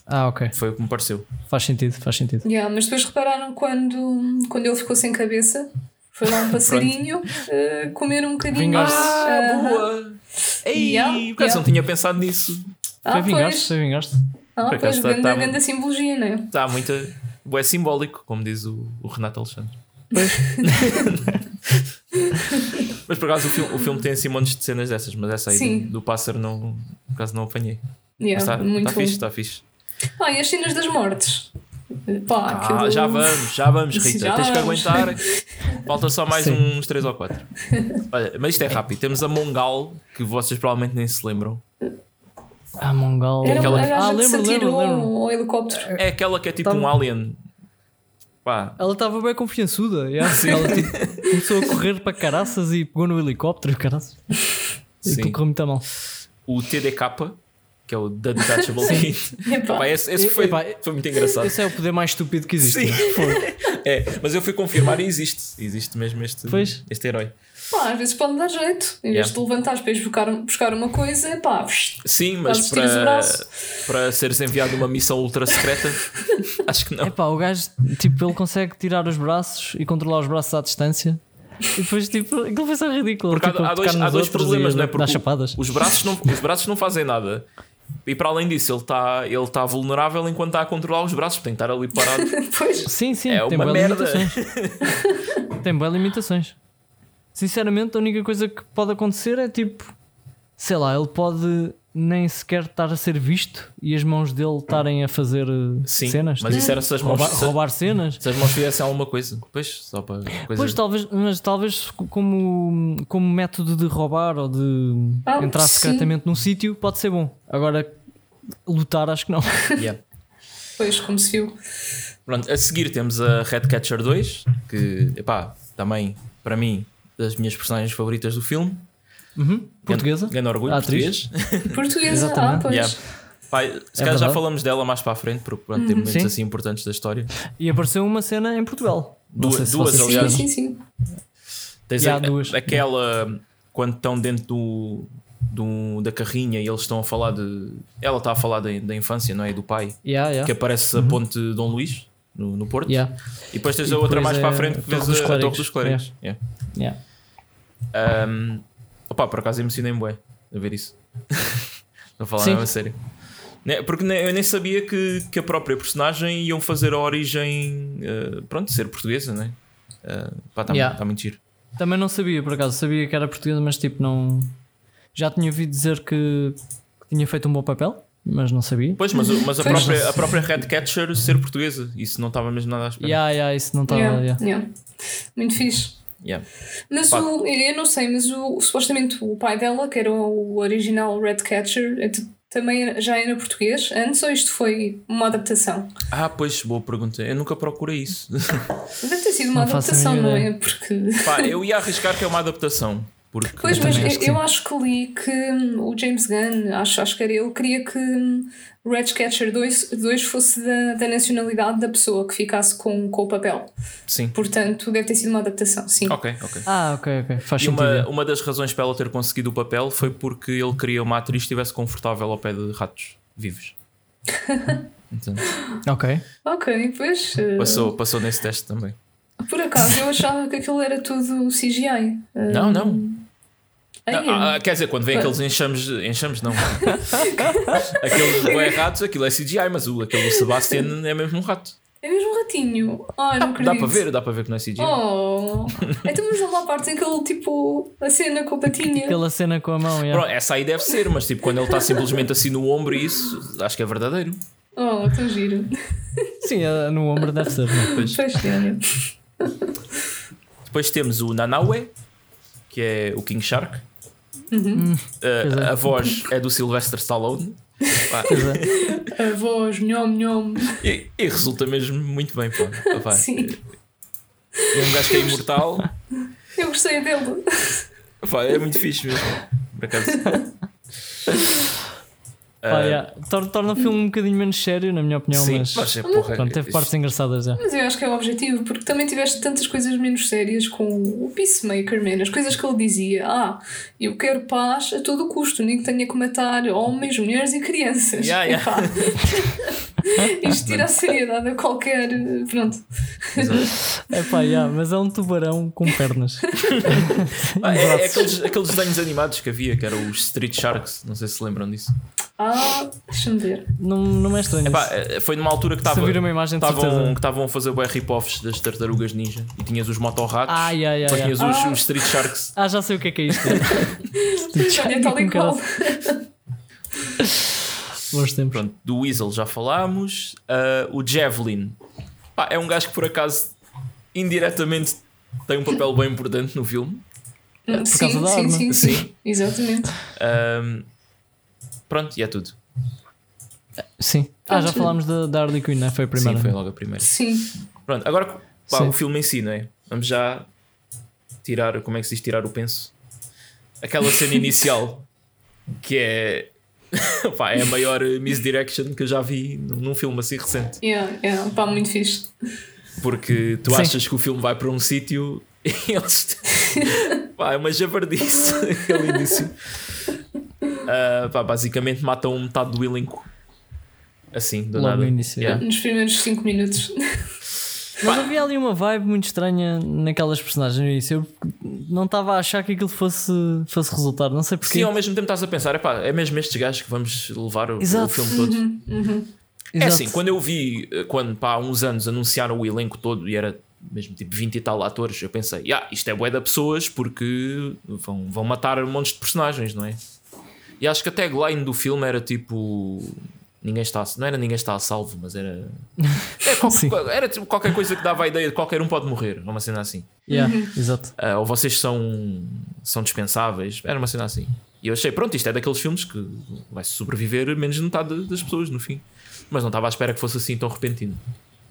Ah, ok. Foi o que me pareceu. Faz sentido, faz sentido. Yeah, mas depois repararam quando, quando ele ficou sem cabeça, foi lá um passarinho uh, comer um bocadinho. Vingar-se. Ah, boa! Ei, Yeah, o caso yeah. não tinha pensado nisso. Ah, foi vingar-se, foi vingar-se. Ah, Por pois, acaso tá- grande, tá- grande simbologia, não é? Está muito. É simbólico, como diz o, o Renato Alexandre. mas por acaso o filme, o filme tem assim montes de cenas dessas, mas essa aí do, do pássaro não, por acaso não apanhei. Yeah, está muito tá fixe, está fixe. Pá, e as cenas das mortes? Pá, Ah, aquilo- já vamos, já vamos, Rita. Já Tens que vamos. aguentar. Falta só mais Sim. uns 3 ou 4. Olha, mas isto é rápido. Temos a Mongal, que vocês provavelmente nem se lembram. Ah, Mongol. Era aquela- uma gaja Ah, que se lembro, atirou lembro, lembro. ao helicóptero. É aquela que é tipo Tá- um alien. Pá, Ela estava bem confiançuda. yeah. Ela tipo, começou a correr para caraças e pegou no helicóptero. Caraças. E Sim. aquilo correu muito mal. o TDK, que é o The Detachable Kit. Epá. Pá, esse, esse foi, Epá, foi muito engraçado. Esse é o poder mais estúpido que existe. Sim. Fogo. É, mas eu fui confirmar e existe. Existe mesmo este, Pois. este herói. Pá, às vezes pode dar jeito. Em vez Yeah. de levantares para ires buscar, buscar uma coisa, pá, Sim, mas para, para seres enviado uma missão ultra secreta, acho que não. Epá, o gajo, tipo, ele consegue tirar os braços e controlar os braços à distância. E depois, tipo, aquilo foi só ridículo. Porque há- tipo, há, dois, há dois problemas, e não é? Porque chapadas. os braços, não, os braços não fazem nada. E para além disso, ele está ele tá vulnerável enquanto está a controlar os braços, tem que estar ali parado. pois. Sim, sim, É tem uma boas merda. limitações. tem boas limitações. Sinceramente, a única coisa que pode acontecer é tipo, sei lá, ele pode nem sequer estar a ser visto e as mãos dele estarem a fazer eh, Sim, cenas. mas tipo, isso era se as mãos, roubar, se, roubar cenas. se as mãos fizessem alguma coisa. Pois, só para coisas. Pois talvez, mas talvez como, como método de roubar ou de Ah, entrar sim. secretamente num sítio pode ser bom. Agora lutar acho que não. Yeah. Pois, como se viu. Pronto, a seguir temos a Redcatcher 2, que, epá, também, para mim, das minhas personagens favoritas do filme. Uhum. Portuguesa. Ganha orgulho, A atriz. português. Portuguesa, ah, pois. Yeah. Pá, se É calhar já falamos dela mais para a frente, porque pronto, tem momentos Sim. assim importantes da história. E apareceu uma cena em Portugal. Duas- se duas, aliás. Sim, sim, sim. Tens a- duas. aquela quando estão dentro do, do- da carrinha e eles estão a falar de. Ela está a falar da, da infância, não é? Do pai, Yeah, yeah. que aparece a ponte de Dom Luís no, no Porto. Yeah, E depois tens E a outra mais é para a frente que vês dos a, a Torre Clérigos. dos Clérigos. Yeah. Um, opá, por acaso emocionei-me bué a ver isso. Não falar nada a sério. Porque eu nem sabia que, que a própria personagem iam fazer a origem, eh, pronto, ser portuguesa, né? Uh, pá, está Yeah. muito giro. Também não sabia, por acaso. Sabia que era portuguesa, mas tipo, não. Já tinha ouvido dizer que, que tinha feito um bom papel, mas não sabia. Pois, mas, mas a, própria, a própria Redcatcher ser portuguesa, isso não estava mesmo nada à espera. Yeah, yeah, isso não estava. Yeah, yeah. yeah. Muito fixe. Yeah. Mas Pá. o, eu não sei, mas o, supostamente o pai dela, que era o original Redcatcher, é t- também já era português antes ou isto foi uma adaptação? Ah, pois, boa pergunta. Eu nunca procurei isso. Deve ter sido uma Não adaptação, não é? Porque. Pá, eu ia arriscar que é uma adaptação. Porque Pois, mas eu, acho que eu sim. acho que li que hum, o James Gunn, acho, acho que era ele, queria que o Redcatcher 2, 2 fosse da, da nacionalidade da pessoa que ficasse com, com o papel. sim. Portanto, deve ter sido uma adaptação, sim. Ok, ok. Ah, ok, ok. Faz E sentido. uma, uma das razões para ela ter conseguido o papel foi porque ele queria uma atriz que estivesse confortável ao pé de ratos vivos. Então, Ok. Ok, pois. uh, passou, passou nesse teste também. Por acaso, eu achava que aquilo era tudo CGI. Uh, Não, não. Ai, Não, ah, quer dizer, quando vem aqueles enxames, enxames não. aqueles bué ratos, aquilo é CGI, mas o, aquele Sebastian é mesmo um rato. É mesmo um ratinho. Ai, não acredito. Dá para ver, dá para ver que não é CGI. Oh, então vamos lá à parte em que ele, tipo, a cena com a patinha. Aquela cena com a mão. yeah. Pronto, essa aí deve ser, mas tipo, quando ele está simplesmente assim no ombro e isso, acho que é verdadeiro. Oh, tão giro. Sim, eh, no ombro deve ser. não? Pois. Pois é. Depois temos o Nanaue, que é o King Shark. Uhum. Uh, a voz é do Sylvester Stallone. Pá, é. A voz, nhom, nhom. e, e resulta mesmo muito bem. Pá. Pá, Sim, É um gajo que é imortal. eu gostei dele. Pá, é muito fixe mesmo. Por acaso. Yeah. Torna, torna o filme um bocadinho menos sério, na minha opinião, sim, mas, mas é, porra, pronto, teve partes engraçadas. Já. Mas eu acho que é o objetivo, porque também tiveste tantas coisas menos sérias com o Peacemaker, man. As coisas que ele dizia, ah, eu quero paz a todo custo, nem que tenha que matar homens, mulheres e crianças. Yeah, yeah. Isto tira a seriedade a qualquer. Pronto. É pá, yeah, mas é um tubarão com pernas. Ah, é, é aqueles, aqueles desenhos animados que havia, que eram os Street Sharks, não sei se se lembram disso. Ah, deixa-me ver. Não, não me é estranho. Epá, eh, foi numa altura que Se estava. vir uma imagem de Estavam, que estavam a fazer bué rip-offs das tartarugas ninja e tinhas os motorratos, Ah, yeah, yeah, depois yeah. tinhas os, os Street Sharks. Ah, já sei o que é que é isto. Olha, tal e qual. Bons tempos. Pronto, do Weasel já falámos. Ah, o Javelin Pá, é um gajo que por acaso indiretamente tem um papel bem importante no filme. Sim, sim, causa da sim, arma. sim, Sim. Exatamente. Ahm, pronto, e é tudo. Sim. Ah, já Pronto. falámos da, da Harley Quinn, né? Foi a primeira. Sim, foi logo a primeira. Sim. Pronto, agora pá, Sim. o filme em si, não é? Vamos já tirar, como é que se diz, tirar o penso? Aquela cena inicial que é, pá, é a maior misdirection que eu já vi num filme assim recente. Yeah, yeah. Pá, muito fixe. Porque tu Sim. achas que o filme vai para um sítio e eles. pá, é uma jabardice aquele início. Ah, pá, basicamente matam metade do elenco. Assim, do Logo nada. no início, Yeah. Nos primeiros 5 minutos. Mas havia ali uma vibe muito estranha naquelas personagens no início. Eu não estava a achar que aquilo fosse, fosse resultar, não sei porquê. Sim, ao mesmo tempo estás a pensar, epá, é mesmo estes gajos que vamos levar o, o filme todo. É Exato. assim, quando eu vi, eh, quando pá, há uns anos anunciaram o elenco todo e era mesmo tipo 20 e tal atores, eu pensei, yeah, isto é bué de pessoas porque vão, vão matar um monte de personagens, não é? E acho que a tagline do filme era tipo. Ninguém está, não era ninguém está a salvo, mas era. Era, Sim. qualquer, era tipo qualquer coisa que dava a ideia de qualquer um pode morrer, uma cena assim. Yeah, Exato. Ah, ou vocês são, são dispensáveis, era uma cena assim. E eu achei, pronto, isto é daqueles filmes que vai sobreviver menos de metade das pessoas no fim. Mas não estava à espera que fosse assim tão repentino.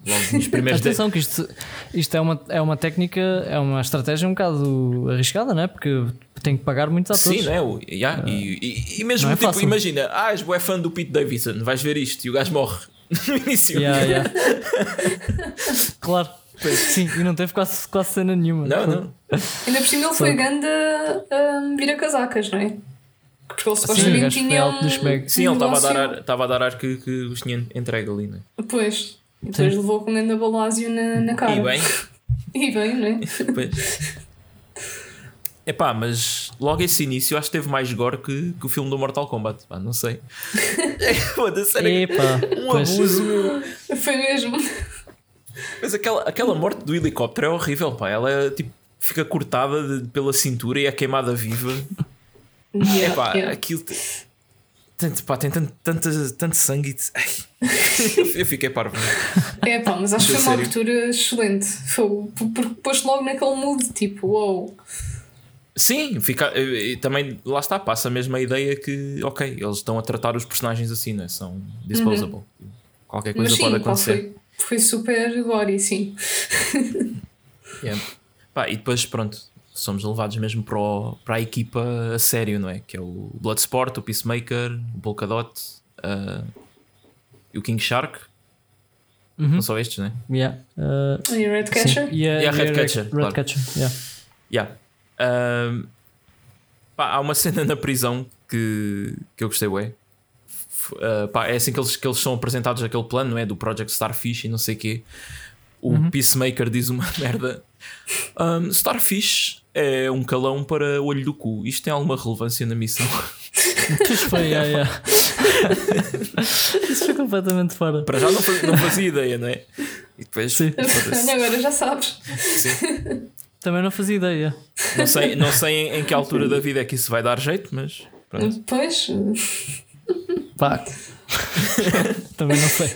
Logo nos primeiros Atenção que isto, isto é, uma, é uma técnica, é uma estratégia um bocado arriscada, não é? Porque tem que pagar muitos atores. Sim, não é? O- yeah, e, e, e mesmo é tipo, fácil. imagina, ah, és bué fã do Pete Davidson, vais ver isto e o gajo morre no início. Yeah, yeah. claro. Sim, e não teve quase, quase cena nenhuma. Não, não. Ainda por cima ele foi ganda um, vira casacas, não é? Porque ele supostamente tinha alto no um. Sim, ele estava a dar ar, estava a dar ar que, que os tinha entregue ali, não é? Pois. E depois Sim. levou com um ganda balásio na, na cara. E bem, E bem, não é? Pois. Epá, mas logo esse início acho que teve mais gore que, que o filme do Mortal Kombat. Pá, não sei. Foda-se, era Epá, um pois. abuso, meu. Foi mesmo. Mas aquela, aquela morte do helicóptero é horrível, pá. Ela é, tipo, fica cortada de- pela cintura e é queimada viva. Yeah, Epá, yeah. aquilo. te- Tanto, pá, tem tanto, tanto, tanto sangue. e eu fiquei parvo. É pá, mas acho que foi uma abertura excelente. Foi, porque pôs logo naquele mood, tipo, uou. Sim, fica, também lá está, passa mesmo a ideia que, ok, eles estão a tratar os personagens assim, né? são disposable. Qualquer coisa Mas sim, pode pá, acontecer. foi, foi super gory, sim. Yeah. Pá, e depois, pronto, somos levados mesmo para, o- para a equipa a sério, não é? Que é o Bloodsport, o Peacemaker, o Polkadot uh, e o King Shark. Não são estes, não é? Yeah. Uh, E Redcatcher? a, a e a Redcatcher, Red- claro. Redcatcher, yeah. Yeah. Um, pá, há uma cena na prisão que, que eu gostei, ué. Uh, pá, é assim que eles, que eles são apresentados aquele plano, não é? Do Project Starfish e não sei o quê. O Uhum. Peacemaker diz uma merda. Um, Starfish é um calão para olho do cu. Isto tem alguma relevância na missão? Pois foi, yeah, yeah. Isso foi completamente fora. para já não fazia, não fazia ideia, não é? E depois, Sim. agora já sabes. Sim. Também não fazia ideia. não sei, não sei em, em que altura da vida é que isso vai dar jeito, mas pronto. Depois, Pá. Também não sei.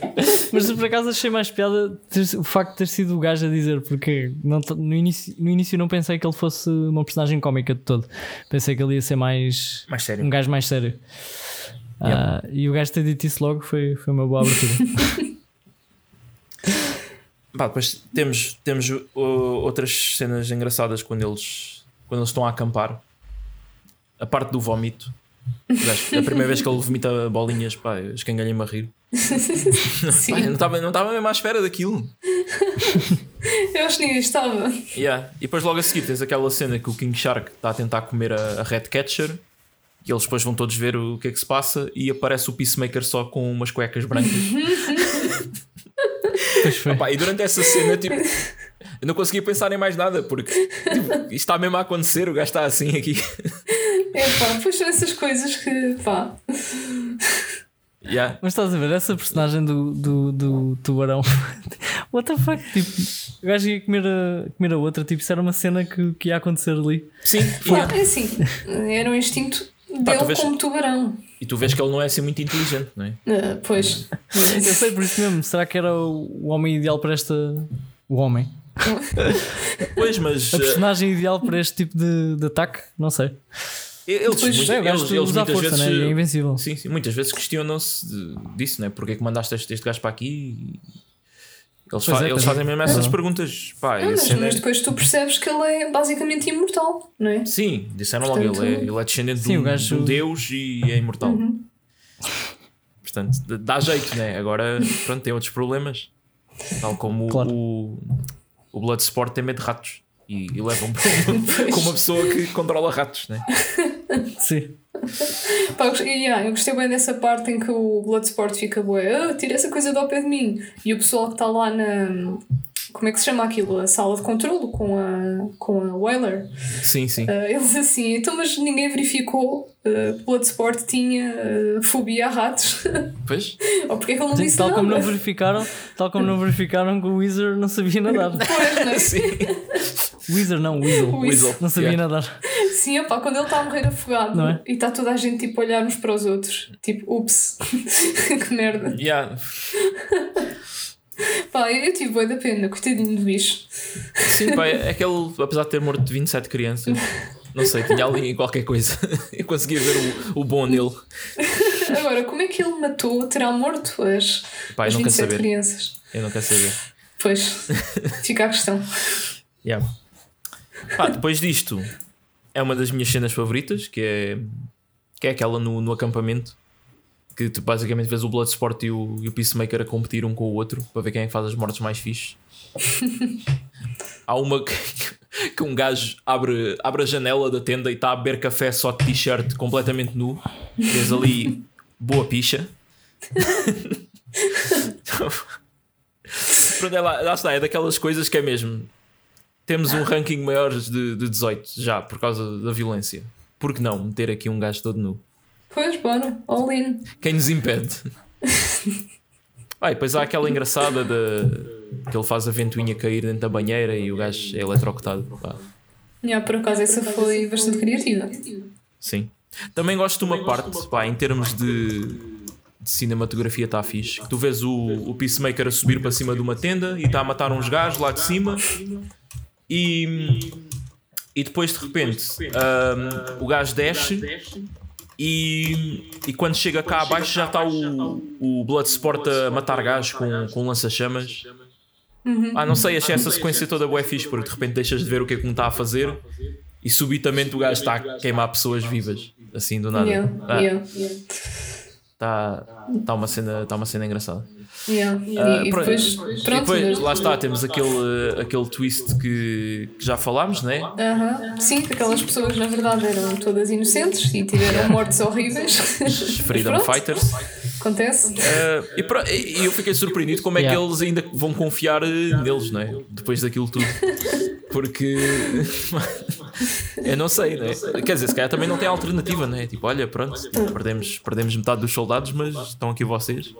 Mas por acaso achei mais piada ter- o facto de ter sido o gajo a dizer, porque não, no, início, no início não pensei que ele fosse uma personagem cómica de todo. Pensei que ele ia ser mais Mais sério. um gajo mais sério. Ah, e o gajo ter dito isso logo foi, foi uma boa abertura. Pá, depois temos, temos uh, outras cenas engraçadas quando eles, quando eles estão a acampar. A parte do vómito. A primeira vez que ele vomita bolinhas, pá, escangalhei-me a rir. Sim. Pá, não estava não estava mesmo à espera daquilo. Eu acho que ninguém estava. Yeah. E depois logo a seguir tens aquela cena que o King Shark está a tentar comer a, a Red Catcher e eles depois vão todos ver o que é que se passa e aparece o Peacemaker só com umas cuecas brancas. Pois foi. Pá, e durante essa cena, tipo, eu não conseguia pensar em mais nada porque tipo, isto está mesmo a acontecer, o gajo está assim aqui. É pá, pois são essas coisas que, pá. Yeah. Mas estás a ver, essa personagem do, do, do tubarão, what the fuck? Tipo, o gajo ia comer a, comer a outra, tipo, isso era uma cena que, que ia acontecer ali. Sim, Pá, e, é assim, era um instinto Pá, tu dele vês- como tubarão. e tu vês que ele não é assim muito inteligente, não é? Ah, pois. Eu sei por isso mesmo, será que era o, o homem ideal para esta. O homem? Pois, mas A eh, personagem ideal para este tipo de, de ataque? Não sei. eles, Depois- muito- É, o gajo eles, eles muitas força, vezes. né? É invencível. Sim, sim, muitas vezes questionam-se disso, né? Porque é que mandaste este, este gajo para aqui? Eles, fa- é, eles pois fazem é. mesmo essas É. perguntas. Pá, a mas, cena mas é- depois tu percebes que ele é basicamente imortal, não é? Sim, disseram logo, Portanto- ele é, ele é descendente Sim, de, um, gajo- de um deus e é imortal. Uhum. Portanto, dá jeito, né? Agora, pronto, tem outros problemas. Tal como Claro. o, o Bloodsport tem medo de ratos. E, e levam com uma pessoa que controla ratos, né? Sim. Pá, eu, gostei- yeah, eu gostei bem dessa parte em que o Bloodsport fica bué, ah, tira essa coisa do pé de mim. E o pessoal que está lá na. Como é que se chama aquilo? A sala de controlo com a, com a Whaler. Sim, sim. Ah, eles assim, então, mas ninguém verificou que Bloodsport tinha ah, fobia a ratos. Pois? Ou porque é que ele não disse tal nada? como não verificaram, tal como não verificaram que o Weezer não sabia nadar. Pois, não é? Sim. Weezer não, Weasel. O Weasel. Não sabia Yeah. nadar. Sim, opá, quando ele está a morrer afogado Não é? e está toda a gente tipo, a olhar uns para os outros, tipo, ups, que merda. Yeah. Pá, eu tive bué da pena, coitadinho do bicho. Sim, pá, é aquele, apesar de ter morto 27 crianças, não sei, tinha ali qualquer coisa. Eu conseguia ver o, o bom nele. Agora, como é que ele matou, terá morto as, Pá, as não quero 27 saber. crianças? Eu não quero saber. Pois, fica a questão. Yeah. Pá, depois disto, é uma das minhas cenas favoritas, que é, que é aquela no, no acampamento. Que tu basicamente vês o Bloodsport e o, e o Peacemaker a competir um com o outro para ver quem é que faz as mortes mais fixe. Há uma que, que um gajo abre, abre a janela da tenda e está a beber café só de t-shirt completamente nu. Vês ali boa picha. Pronto, é lá, lá está, é daquelas coisas que é mesmo. Temos um ranking maior de, de 18 já por causa da violência. Por que não meter aqui um gajo todo nu? Pois, bora, all in. Quem nos impede? Ah, e depois há aquela engraçada de que ele faz a ventoinha cair dentro da banheira e o gajo é eletrocutado. Pá, Yeah, por acaso, essa foi bastante criativa. sim. Também gosto de uma parte, pá, em termos de, de cinematografia está fixe. Que tu vês o, o Peacemaker a subir para cima de uma tenda e está a matar uns gajos lá de cima e, e depois de repente ahm, o gajo desce e, e quando chega cá abaixo já está o, o Bloodsport a matar gajos com, com lança-chamas. Ah, não sei, achei essa sequência toda bué fixe, porque de repente deixas de ver o que é que um está a fazer e subitamente o gajo está a queimar pessoas vivas, assim do nada. Yeah, Ah, yeah, yeah. Está tá uma, cena, tá uma cena engraçada. Yeah. Ah, E, e pro- depois, e pronto. depois, mas- lá está, temos aquele, aquele twist que, que já falámos, né? Aham. Sim, que aquelas pessoas na verdade eram todas inocentes e tiveram mortes horríveis. Freedom Pronto, Fighters. Acontece. Ah, e, pro- e eu fiquei surpreendido como é Yeah. que eles ainda vão confiar eh, neles, não é? Depois daquilo tudo. Porque eu não sei, né? Quer dizer, se calhar também não tem alternativa, né? Tipo, olha, pronto, perdemos, perdemos metade dos soldados, mas estão aqui vocês.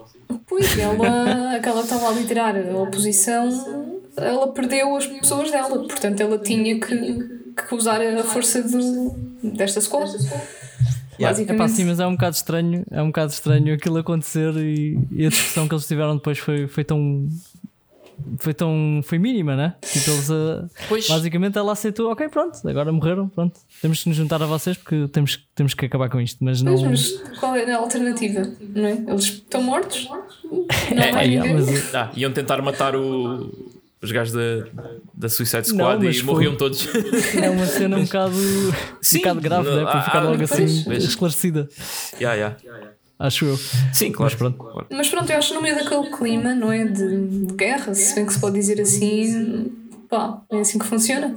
Pois, ela, aquela estava a liderar a oposição, ela perdeu as pessoas dela, portanto ela tinha que, que usar a força do, desta escola. É pá, sim, mas é um bocado estranho, é um bocado estranho aquilo acontecer e, e a discussão que eles tiveram depois foi, foi tão. Foi tão. Foi mínima, né? Tipo, eles, ah, Pois. basicamente ela aceitou, ok, pronto, agora morreram, pronto. Temos que nos juntar a vocês porque temos, temos que acabar com isto, mas não. Pois, mas qual é a alternativa? Não é? Eles estão mortos? Não É, vai é, mas- Ah, iam tentar matar o, os gajos da, da Suicide Não, Squad mas e foi- morriam todos. É uma cena um bocado, um Sim, bocado grave, no- né? Para há- ficar logo pois, assim pois. esclarecida. yeah, yeah. Acho eu. Sim, claro. Mas pronto. claro. Mas pronto, eu acho que no meio daquele clima, não é? De, de guerra, se bem que se pode dizer assim, pá, é assim que funciona.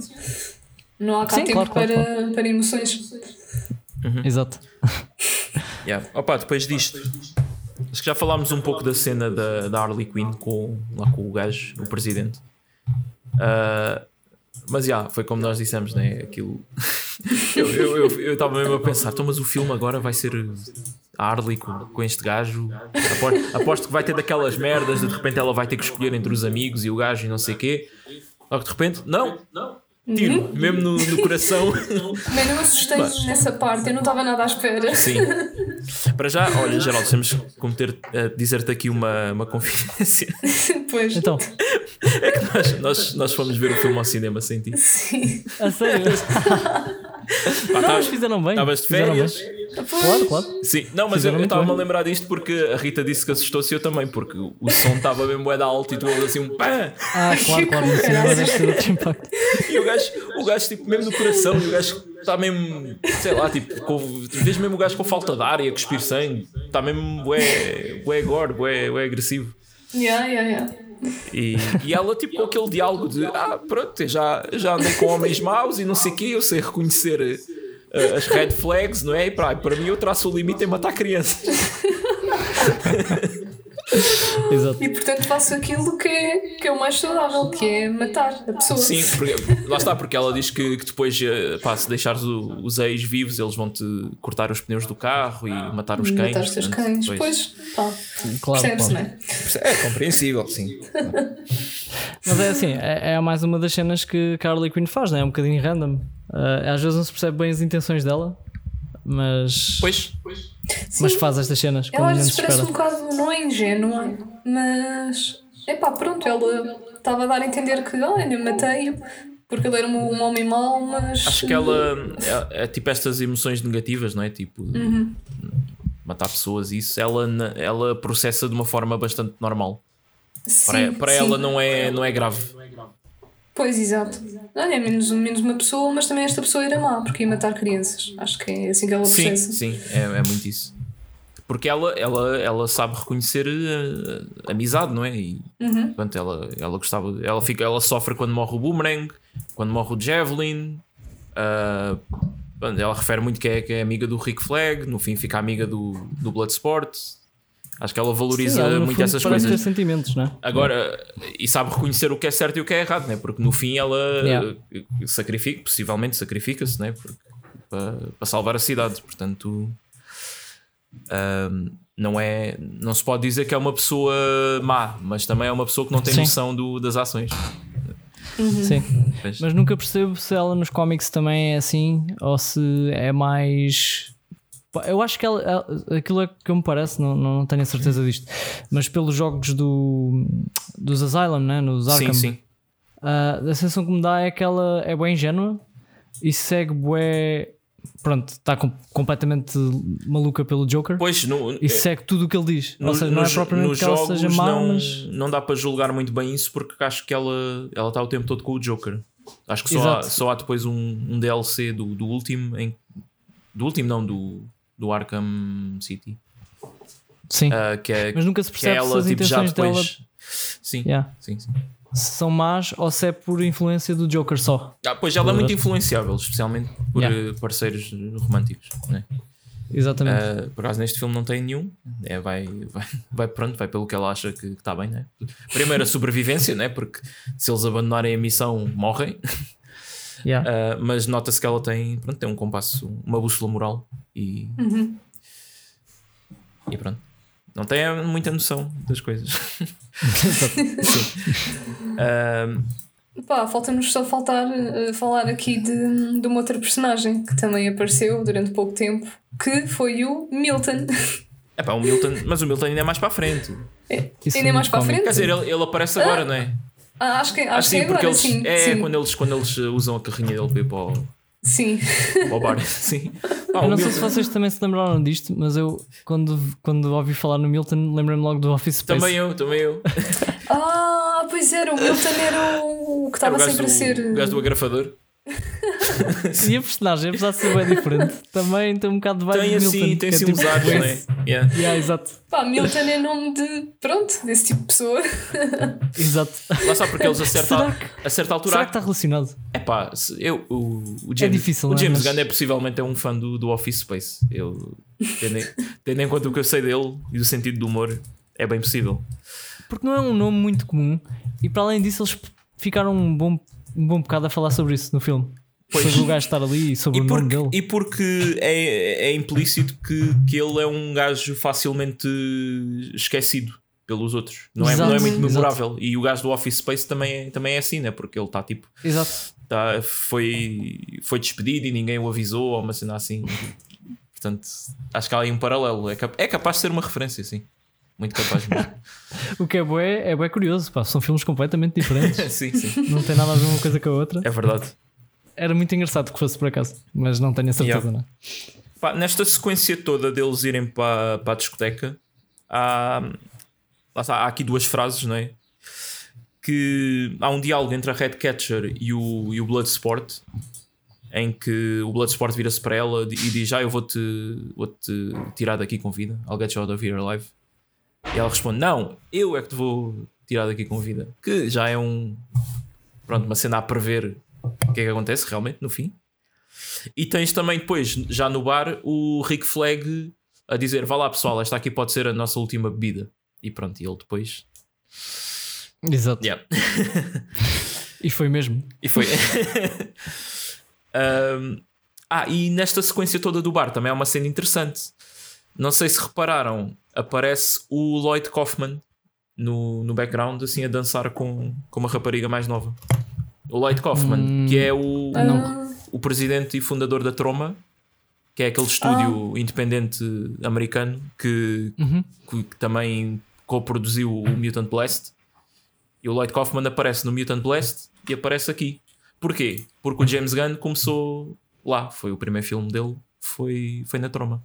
Não há cá Sim, tempo claro, claro, para, para emoções. Exato. Yeah. Opa, depois disto, acho que já falámos um pouco da cena da, da Harley Quinn com, lá com o gajo, o presidente. Ah, mas já, foi como nós dissemos, né? Aquilo. eu estava eu, eu, eu mesmo a pensar, então, mas o filme agora vai ser a Harley com, com este gajo. Aposto, aposto que vai ter daquelas merdas, de repente ela vai ter que escolher entre os amigos e o gajo e não sei o quê. Só que de repente, não, tiro, mesmo no, no coração. Bem, eu assustei nessa parte, eu não estava nada à espera. Sim. Para já, olha, Geraldo, temos que cometer, eh, dizer-te aqui uma, uma confidência. Pois. Então, Nós, nós, nós fomos ver o filme ao cinema sem ti. Sim. a sério. Pá, Não, tavas- mas fizeram bem. Estavas de Fizeram férias? Claro, claro. Sim, não, mas eu Fizeram muito estava-me a lembrar disto porque a Rita disse que assustou-se e eu também, porque o som estava mesmo bué da alto e tu ouves assim um pá! Ah, claro, claro. Ter outro impacto. E o gajo, o gajo tipo, mesmo no coração, e o gajo está mesmo, sei lá, tipo, com, vês mesmo o gajo com falta de ar e a cuspir sangue, está mesmo bué, bué gore, bué, bué agressivo. Yeah, yeah, yeah. E, e ela, tipo, com aquele diálogo de ah, pronto, eu já, eu já andei com homens maus e não sei o quê, eu sei reconhecer as red flags, não é? E para, para mim, eu traço o limite em matar crianças. Exato. E portanto faço aquilo que é, que é o mais saudável, que é matar a pessoa. Sim, porque, lá está, porque ela diz que, que depois, eh, pá, se deixares o- os ex vivos, eles vão-te cortar os pneus do carro e matar os cães. Matar os teus cães. pois. Pois, pá. Claro, Percebe-se, claro. não é? É compreensível, sim. Mas é assim, é, é mais uma das cenas que Harley Quinn faz, né? é um bocadinho random. Ah, às vezes não se percebe bem as intenções dela, mas, Pois, mas Sim. faz estas cenas Ela às vezes se parece um bocado, não é ingênua, mas é pá, pronto, ela estava a dar a entender que, olha, matei-o porque ele era um, um homem mau, mas. acho que ela é, é tipo estas emoções negativas, não é? Tipo, Uhum. matar pessoas, isso ela, ela processa de uma forma bastante normal. Para, Sim, para sim. ela não é, não é grave. Pois, exato. Olha, é menos, menos uma pessoa, mas também esta pessoa era má, porque ia matar crianças. Acho que é assim que ela Sim, processa. sim, é, é muito isso. Porque ela, ela, ela sabe reconhecer eh, amizade, não é? E Uhum. portanto, ela, ela gostava, ela, fica, ela sofre quando morre o Boomerang, quando morre o Javelin. portanto, ela refere muito que é, que é amiga do Rick Flag, no fim fica amiga do, do Bloodsport. Acho que ela valoriza Sim, muito essas coisas. ter sentimentos, não é? Agora, e sabe reconhecer o que é certo e o que é errado, né? porque no fim ela Yeah. sacrifica, possivelmente sacrifica-se né? Porque- para, para salvar a cidade. Portanto, ahm, não, é, não se pode dizer que é uma pessoa má, mas também é uma pessoa que não tem Sim. noção do, das ações. Sim. Mas- Mas nunca percebo se ela nos cómics também é assim ou se é mais. Eu acho que ela, aquilo é que me parece, não, não tenho a certeza disto, mas pelos jogos do, dos Asylum, né? nos Arkham, sim, sim. ah, a sensação que me dá é que ela é bem ingênua e segue bué. Pronto, está com- completamente maluca pelo Joker Pois, no, e segue tudo o que ele diz. Ou no- seja, não é nos- propriamente nos que ela jogos seja má, não, mas. não dá para julgar muito bem isso porque acho que ela ela está o tempo todo com o Joker. Acho que só, há, só há depois um, um DLC do, do último em, do último não do, do Arkham City Sim. ah, que é, mas nunca se é percebe se ela as tipo já depois dela sim, Yeah. sim, sim. se são más ou se é por influência do Joker só. Ah, pois ela é muito influenciável especialmente por Yeah. eh, parceiros românticos né? Exatamente. Ah, por acaso neste filme não tem nenhum. É, vai, vai, vai pronto, vai pelo que ela acha que está bem, né? Primeiro a sobrevivência, né? Porque se eles abandonarem a missão, morrem. Yeah. Ah, mas nota-se que ela tem, pronto, tem um compasso, uma bússola moral e. E pronto. Não tem muita noção das coisas. Ah, Pá, falta-nos só faltar eh, falar aqui de, de uma outra personagem que também apareceu durante pouco tempo, que foi o Milton. epá, o Milton, mas o Milton ainda é mais para a frente. Isso Ainda é mais para a frente? Quer dizer, ele, ele aparece agora, não é? Ah, acho que, acho Acho que é sim, porque agora, eles, sim. é sim. Quando, eles, quando eles usam a carrinha dele para ir para o, sim. para o bar. Sim. Ah, não sei Milton- se vocês também se lembraram disto, mas eu, quando, quando ouvi falar no Milton, lembrei-me logo do Office Space. Também eu, também eu. Ah, pois era, o Milton era o que estava sempre a ser. O gajo do agrafador. E a personagem, apesar de ser bem diferente, também tem um bocado de vibe Tem de assim, Milton, tem que é assim tipo uns ares, não é? Yeah. Yeah, exato, Pá, Milton é nome de. Pronto, desse tipo de pessoa. exato. Lá está porque eles a certa, Será que- a certa altura. Será que está relacionado? É pá, eu, o, o James, difícil, o é? James Mas- Gunn é possivelmente é um fã do, do Office Space. Eu, tendo, em, tendo em conta o que eu sei dele e do sentido do humor, é bem possível. Porque não é um nome muito comum e para além disso eles ficaram um bom, um bom bocado a falar sobre isso no filme. Pois. Sobre o gajo estar ali e sobre E o nome dele. e porque é, é implícito que, que ele é um gajo facilmente esquecido pelos outros. Não é, Exato, não é muito exato. memorável. E o gajo do Office Space também é, também é assim, né? Porque ele está tipo. Exato. Tá, foi, foi despedido e ninguém o avisou, ou uma cena assim. Portanto, acho que há aí um paralelo. É, é capaz de ser uma referência, sim. Muito capaz mesmo. O que é bué, é bué curioso, pá. São filmes completamente diferentes. sim, sim. não tem nada a ver uma coisa com a outra. É verdade. Era muito engraçado que fosse por acaso, mas não tenho a certeza, Yeah. não é? Pá, nesta sequência toda deles irem para, para a discoteca, há, há aqui duas frases, não é? Que há um diálogo entre a Redcatcher e o, e o Bloodsport, em que o Bloodsport vira-se para ela e diz: Ah, eu vou-te vou -te tirar daqui com vida. I'll get you out of here alive. E ela responde: Não, eu é que te vou tirar daqui com vida. Que já é um. Pronto, uma cena a prever o que é que acontece realmente no fim. E tens também depois, já no bar, o Rick Flag a dizer: Vá lá pessoal, esta aqui pode ser a nossa última bebida. E pronto, e ele depois. Exato. Yeah. E foi mesmo. E foi. Um, ah, e nesta sequência toda do bar também há uma cena interessante. Não sei se repararam, aparece o Lloyd Kaufman no, no background, assim a dançar com, com uma rapariga mais nova. O Lloyd Kaufman, Hum. que é o, Ah, o presidente e fundador da Troma, que é aquele estúdio independente americano que, Uhum. que, que também co-produziu o Mutant Blast. E o Lloyd Kaufman aparece no Mutant Blast e aparece aqui. Porquê? Porque o James Gunn começou lá. Foi o primeiro filme dele, foi, foi na Troma.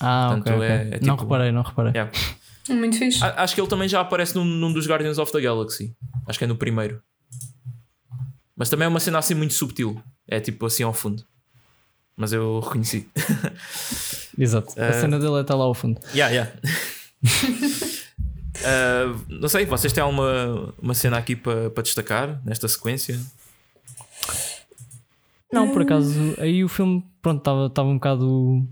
Ah, Portanto, ok. ok. é- é não tipo- reparei, não reparei. Yeah. muito fixe. A- Acho que ele também já aparece num, num dos Guardians of the Galaxy. Acho que é no primeiro. Mas também é uma cena assim muito subtil. É tipo assim ao fundo. Mas eu reconheci. Exato. A Eh, cena dele está lá ao fundo. Yeah, yeah. Uh, não sei, vocês têm alguma uma cena aqui para para destacar nesta sequência? Não, por acaso, aí o filme, pronto, estava um bocado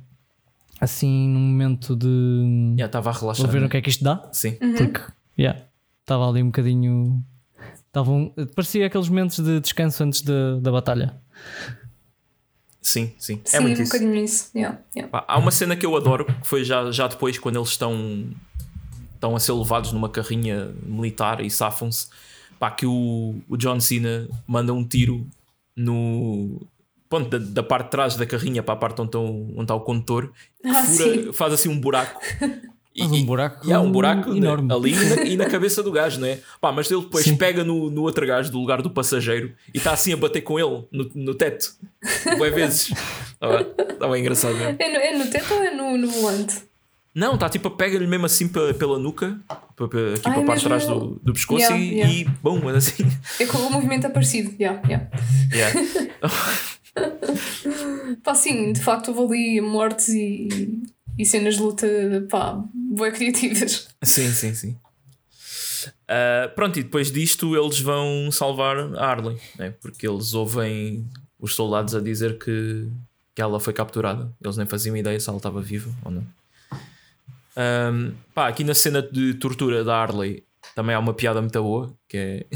assim num momento de. Já estava a Vou relaxar. ver né? o que é que isto dá. Sim, Porque, yeah, estava ali um bocadinho. Tava um, parecia aqueles momentos de descanso antes da da batalha. sim, sim. Sim, é muito um isso. bocadinho isso. Yeah, yeah. Há uma cena que eu adoro, que foi já, já depois, quando eles estão, estão a ser levados numa carrinha militar e safam-se, pá, que o, o John Cena manda um tiro no. Ponto, da, da parte de trás da carrinha para a parte onde, estão, onde está o condutor, que Ah, fura- faz assim um buraco. E- Faz um buraco e há um buraco né, enorme. ali e na, e na cabeça do gajo, né? Pá, mas ele depois Sim. pega no, no outro gajo do lugar do passageiro e está assim a bater com ele no, no teto, boas vezes. Estava bem engraçado, né? É no, é no teto ou é no, no volante? Não, está tipo, pega-lhe mesmo assim pe- pela nuca, aqui para a parte de trás do, do pescoço Yeah, e, yeah. e bom, mas assim. É com o movimento é parecido. Yeah, yeah. Yeah. Pá, sim, de facto houve ali mortes e, e cenas de luta, pá, bem criativas. Sim, sim, sim. Ah, pronto, e depois disto eles vão salvar a Harley, né? porque eles ouvem os soldados a dizer que, que ela foi capturada. Eles nem faziam ideia se ela estava viva ou não. Ahm, pá, aqui na cena de tortura da Harley também há uma piada muito boa que é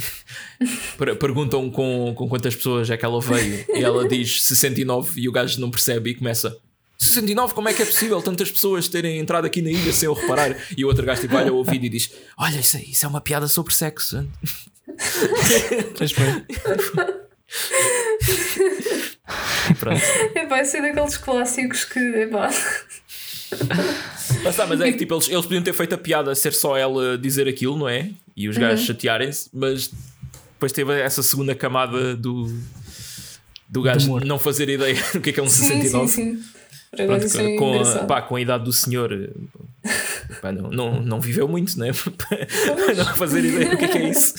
Per- perguntam com, com quantas pessoas é que ela veio e ela diz 69 e o gajo não percebe e começa 69, como é que é possível tantas pessoas terem entrado aqui na ilha sem eu reparar? E o outro gajo tipo, olha o ouvido e diz: Olha, isso, é- isso é uma piada sobre sexo. Foi. Pronto. É, vai ser daqueles clássicos que, é pá. Mas, está, mas é que tipo, eles, eles podiam ter feito a piada ser só ela dizer aquilo, não é? E os gajos chatearem-se, mas depois teve essa segunda camada do, do gajo humor. não fazer ideia do que é que é um Sim, 69. sim, sim. Pronto, é com, a, pá, com a idade do senhor, Pá, não, não, não viveu muito, né? Para não fazer ideia do que é, que é isso.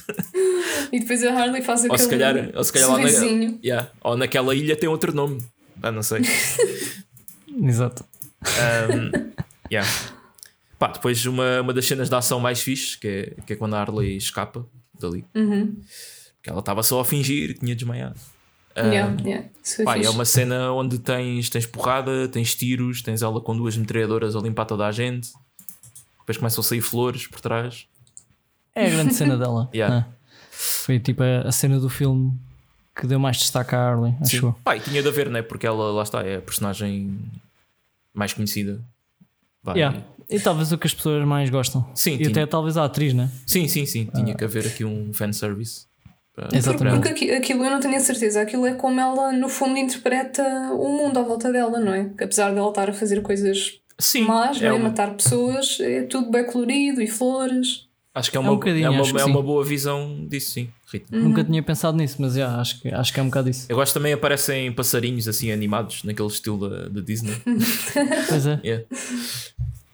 E depois a Harley faz Ou aquele se calhar, ou, se calhar lá na, yeah, ou naquela ilha tem outro nome. Pá, não sei. Exato. Um, yeah. Pá, depois uma, uma das cenas de ação mais fixe, que é, que é quando a Harley escapa dali. Uhum. Que ela estava só a fingir que tinha desmaiado. Um, Yeah, yeah. Pá, é uma cena onde tens, tens porrada, tens tiros, tens ela com duas metralhadoras a limpar toda a gente. Depois começam a sair flores por trás. É a grande cena dela. Yeah. Ah. Foi tipo a, a cena do filme que deu mais destaque à Harley, acho eu. Pá, e tinha de haver, né? Porque ela, lá está, é a personagem mais conhecida. Vá, Yeah. E talvez o que as pessoas mais gostam. Sim, e tinha. até talvez a atriz, né? Sim, sim, sim. Ah. Tinha que haver aqui um fanservice. para- Exatamente. porque aqui- aquilo eu não tenho a certeza, aquilo é como ela no fundo interpreta o mundo à volta dela, não é? Que apesar dela estar a fazer coisas Sim, más, é é? uma- matar pessoas, é tudo bem colorido e flores. acho que é É uma, um é uma, é uma boa visão disso, sim, Rita. Uhum. Nunca tinha pensado nisso, mas yeah, acho, que, acho que é um bocado isso. Eu gosto também aparecem passarinhos assim animados, naquele estilo da, da Disney. Pois é. Yeah.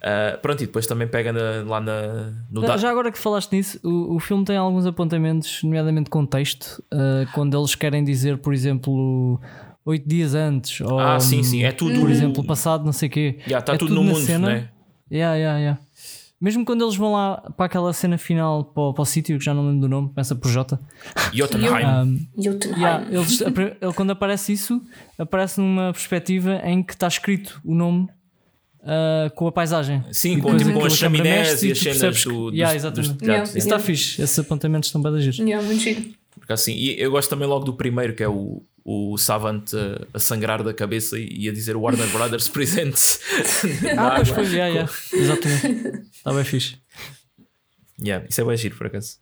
Ah, pronto, e depois também pega na- lá na, no Já, da- já agora que falaste nisso, o, o filme tem alguns apontamentos, nomeadamente contexto, ah, quando eles querem dizer, por exemplo, oito dias antes, ou Ah, sim, sim. É tudo. por exemplo, passado não sei o quê. Já está é tudo tudo no na mundo, cena. né? Yeah, yeah, yeah. Mesmo quando eles vão lá para aquela cena final, para, o- para o sítio, que já não lembro do nome, começa por J. Jotunheim. Um, Jotunheim. yeah, eles, ele, quando aparece isso, aparece numa perspectiva em que está escrito o nome ah, com a paisagem. Sim, E com, tipo, com as chaminés e as cenas do, dos, Yeah, dos exatamente. Yeah. Isso está Yeah. fixe, esses apontamentos estão bem giros. Yeah, muito giro. Porque assim, e eu gosto também logo do primeiro, que é o, o Savant a, a sangrar da cabeça e a dizer Warner Brothers Presents. Ah, pois foi, yeah, yeah. exatamente. Está bem fixe. Yeah, isso é bem giro, por acaso.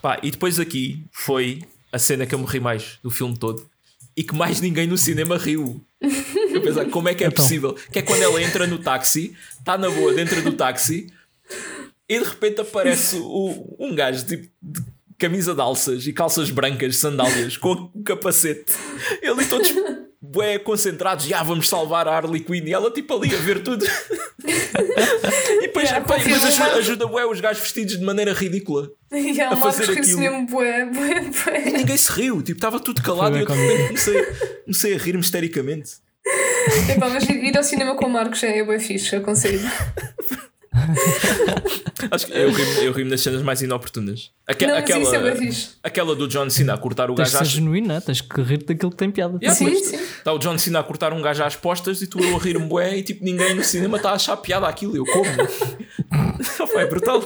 Pá, e depois aqui foi a cena que eu me ri mais do filme todo e que mais ninguém no cinema riu. Eu pensava, como é que é Então. possível? Que é quando ela entra no táxi, está na boa dentro do táxi e de repente aparece o, um gajo tipo de camisa de alças e calças brancas, sandálias, com o capacete. Ele e todos bué concentrados, já vamos salvar a Harley Quinn e ela tipo ali a ver tudo. e depois, Yeah, pá, e depois ajuda, ajuda bué os gajos vestidos de maneira ridícula. E A fazer aquilo. mesmo bué, bué, E bué. ninguém se riu, tipo, estava tudo calado e eu bem repente comecei, comecei a rir misteriamente. Epá, mas ir ao cinema com o Marcos é bué fixe, aconselho. Acho que eu ri-me eu ri nas cenas mais inoportunas. Aque- Não, aquela, é aquela do John Cena a cortar o Tens gajo às genuíno, né? tens que rir daquilo que tem piada. Yeah, Sim, sim. Está o John Cena a cortar um gajo às postas e tu eu a rir-me bué e tipo ninguém no cinema está a achar piada aquilo. Eu como. é brutal.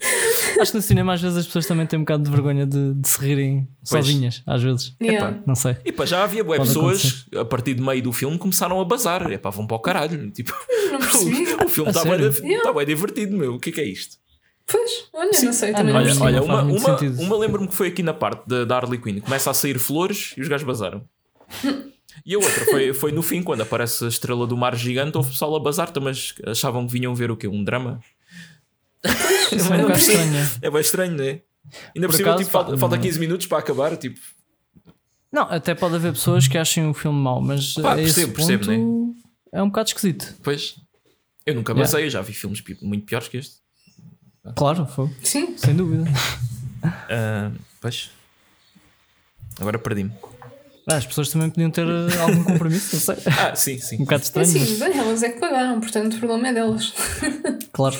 Acho que no cinema às vezes as pessoas também têm um bocado de vergonha de, de se rirem Pois. sozinhas, às vezes. Yeah. Não sei. E pá, já havia bué pessoas a partir do meio do filme começaram a bazar. É pá, vão para o caralho. Tipo, o, o filme está bem, tá bué divertido, meu. O que é que é isto? Pois, olha, não sei, Ah, também não, não Olha, Sim, percebi. olha faz uma, uma, uma lembro-me que foi aqui na parte da, da Harley Quinn. Começa a sair flores e os gajos bazaram. E a outra foi, foi no fim, quando aparece a estrela do mar gigante, houve pessoal a bazar, mas achavam que vinham ver o quê? Um drama? Isso é um bocado estranho. né? É bem estranho, não é? Ainda por, Por cima, acaso, tipo, falta, pá, falta não- 15 minutos para acabar. Tipo, Não, até pode haver pessoas que achem o filme mau, mas Pá, esse percebo, percebo, ponto é um bocado esquisito. pois. Eu nunca Yeah. basei, eu já vi filmes muito piores que este. Claro, foi, Sim, sem dúvida. Ah, pois. Agora perdi-me. Ah, as pessoas também podiam ter eh, algum compromisso, não sei. Ah, sim, Um sim. bocado é estranho, assim, bem, elas é que pagaram, portanto o problema é delas. mas claro.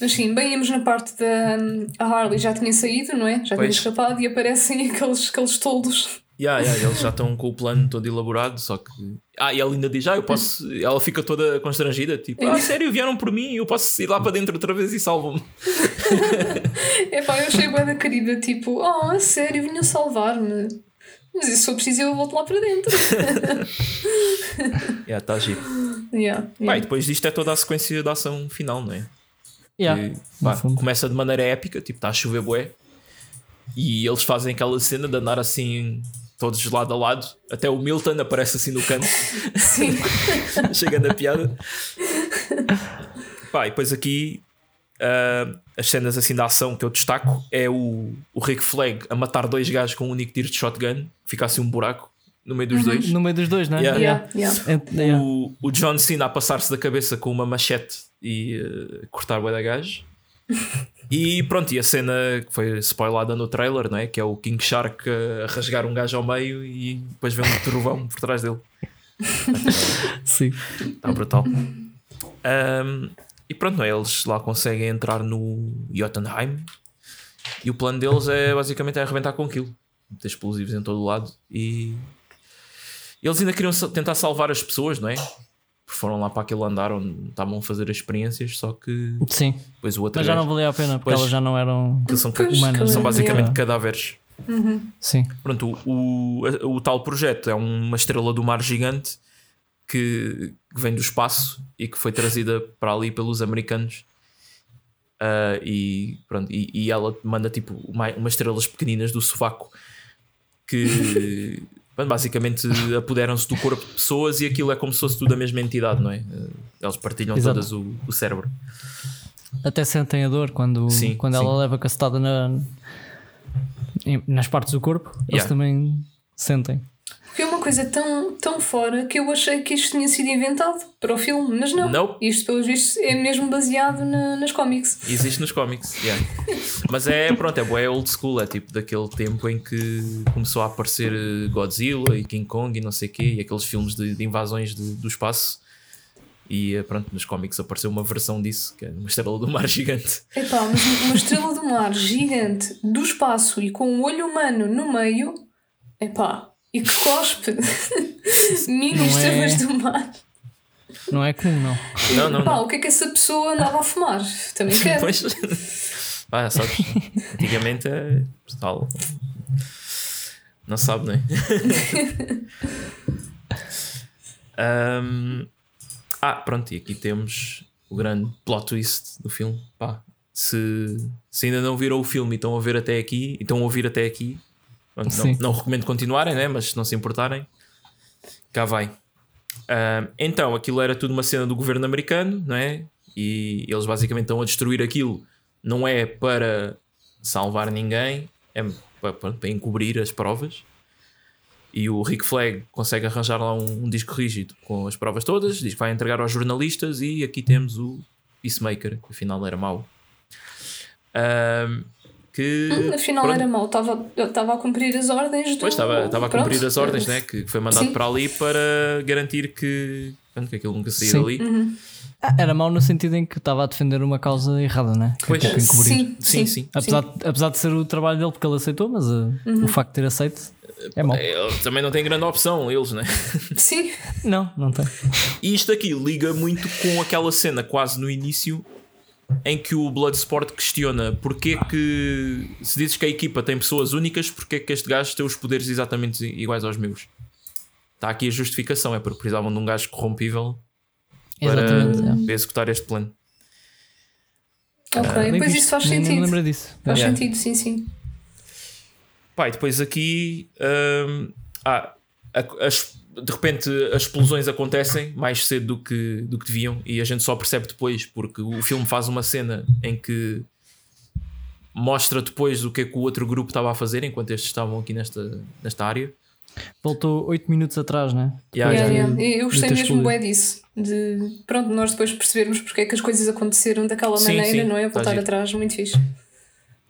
Mas sim, bem íamos na parte da a Harley já tinha saído, não é? Já tinha Pois. escapado e aparecem aqueles, aqueles toldos. Yeah, yeah, eles já estão com o plano todo elaborado, só que. Ah, e ela ainda diz: Ah, eu posso. Ela fica toda constrangida, tipo, ah, sério, vieram por mim, eu posso ir lá para dentro outra vez e salvam-me. É pá, eu achei bué da querida, tipo, oh, a sério, vinham salvar-me. Mas se for preciso, eu volto lá para dentro. Yeah, está giro. yeah, Pá, e yeah. depois disto é toda a sequência da ação final, não é? Yeah, Que, no pá, começa de maneira épica, tipo, está a chover bué. E eles fazem aquela cena de andar assim, todos lado a lado. Até o Milton aparece assim no canto, Sim. chegando a piada. Pá, e depois aqui ah, as cenas assim da ação que eu destaco é o, o Rick Flag a matar dois gajos com um único tiro de shotgun, fica assim um buraco no meio dos dois. No meio dos dois, não é? Yeah. Yeah, yeah. O, o John Cena a passar-se da cabeça com uma machete e eh, cortar o da gajo. E pronto, e a cena que foi spoilada no trailer, não é? Que é o King Shark a rasgar um gajo ao meio e depois vem um trovão por trás dele. Sim. Está brutal. Um, e pronto, não é? eles lá conseguem entrar no Jotunheim e o plano deles é basicamente é arrebentar com aquilo. Ter explosivos em todo o lado e eles ainda queriam tentar salvar as pessoas, não é? Porque Foram lá para aquele andar onde estavam a fazer as experiências, só que Sim. depois o outro Mas já não valia a pena porque Pois. elas já não eram. são, Pois, humanas. são basicamente cadáveres. Sim. Pronto, o, o, o tal projeto é uma estrela do mar gigante que, que vem do espaço e que foi trazida para ali pelos americanos. Ah, e, pronto, e, e ela manda tipo uma, umas estrelas pequeninas do sovaco que basicamente apoderam-se do corpo de pessoas e aquilo é como se fosse tudo a mesma entidade, não é? Ah, Eles partilham Exato. todas o, o cérebro. Até sentem a dor quando, Sim, quando sim. ela leva cacetada na, nas partes do corpo. Eles Yeah. também sentem. Porque é uma coisa tão, tão fora que eu achei que isto tinha sido inventado para o filme, mas não. Nope. Isto, pelos vistos, é mesmo baseado na- nas cómics. Existe nos cómics, yeah. mas é pronto, é bué old school, é tipo daquele tempo em que começou a aparecer eh, Godzilla e King Kong e não sei o quê, e aqueles filmes de, de invasões de- do espaço. E eh, pronto, nos cómics apareceu uma versão disso, que é uma estrela do mar gigante. Epá, mas uma estrela do mar gigante do espaço e com um olho humano no meio, epá, e que cospe mini Não é- do mar. Não é comum, não. Não, não, Pá, não. o que é que essa pessoa andava a fumar? Também quero. Pois, ah, sabes, antigamente é tal. Não sabe, não é? Ahm, ah, pronto, e aqui temos o grande plot twist do filme. Pá, se, se ainda não viram o filme e estão a ver até aqui, e estão a ouvir até aqui, não, não recomendo continuarem, né? mas se não se importarem, cá vai. Ahm, então, aquilo era tudo uma cena do governo americano, não é? E eles basicamente estão a destruir aquilo, não é para salvar ninguém, é para, para encobrir as provas. E o Rick Flag consegue arranjar lá um, um disco rígido com as provas todas, diz que vai entregar aos jornalistas. E aqui temos o Peacemaker, que afinal era mau. Ahm, que Hum, Afinal pronto, era mau, estava estava a cumprir as ordens do. Pois estava, estava a cumprir as ordens, né? que que foi mandado Sim. para ali para garantir que, pronto, que aquilo nunca saía Sim. dali. Uhum. Ah, Era mau no sentido em que estava a defender uma causa errada, né? Que é Pois. tipo encobrir. Sim, Sim, sim. Apesar, de, apesar de ser o trabalho dele, porque ele aceitou, mas uh, Uhum. o facto de ter aceito é mau. Eles também não têm grande opção, eles, né? Sim, Não, não tem. E isto aqui liga muito com aquela cena quase no início em que o Bloodsport questiona porque é que se dizes que a equipa tem pessoas únicas, porque é que este gajo tem os poderes exatamente iguais aos meus? Está aqui a justificação, é porque precisavam de um gajo corrompível para, Exatamente. é. para executar este plano. ok. Bem pois isso faz nem- nem me sentido. lembro disso. Faz Yeah. sentido, sim, sim. Pá, e depois aqui hum, ah, a- as- de repente as explosões acontecem mais cedo do que, do que deviam e a gente só percebe depois porque o filme faz uma cena em que mostra depois o que é que o outro grupo estava a fazer enquanto estes estavam aqui nesta, nesta área. Voltou 8 minutos atrás, né? Yeah, Yeah, yeah. Eu gostei mesmo bué disso. De pronto, nós depois percebermos porque é que as coisas aconteceram daquela Sim, maneira, sim, não é? Voltar atrás, muito fixe.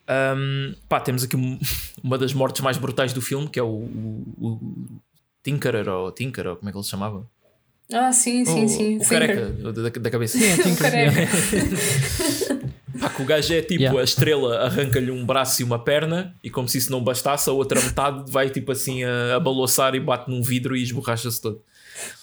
Hum, pá, temos aqui um- uma das mortes mais brutais do filme que é o, o, o Tinkerer ou Tinker, ou como é que ele se chamava? Ah, sim, sim, o, sim. o careca da, da cabeça. Sim, é O Tinker. Pá, que o gajo é tipo, Yeah. a estrela arranca-lhe um braço e uma perna, e como se isso não bastasse, a outra metade vai tipo assim a, a balouçar e bate num vidro e esborracha-se todo.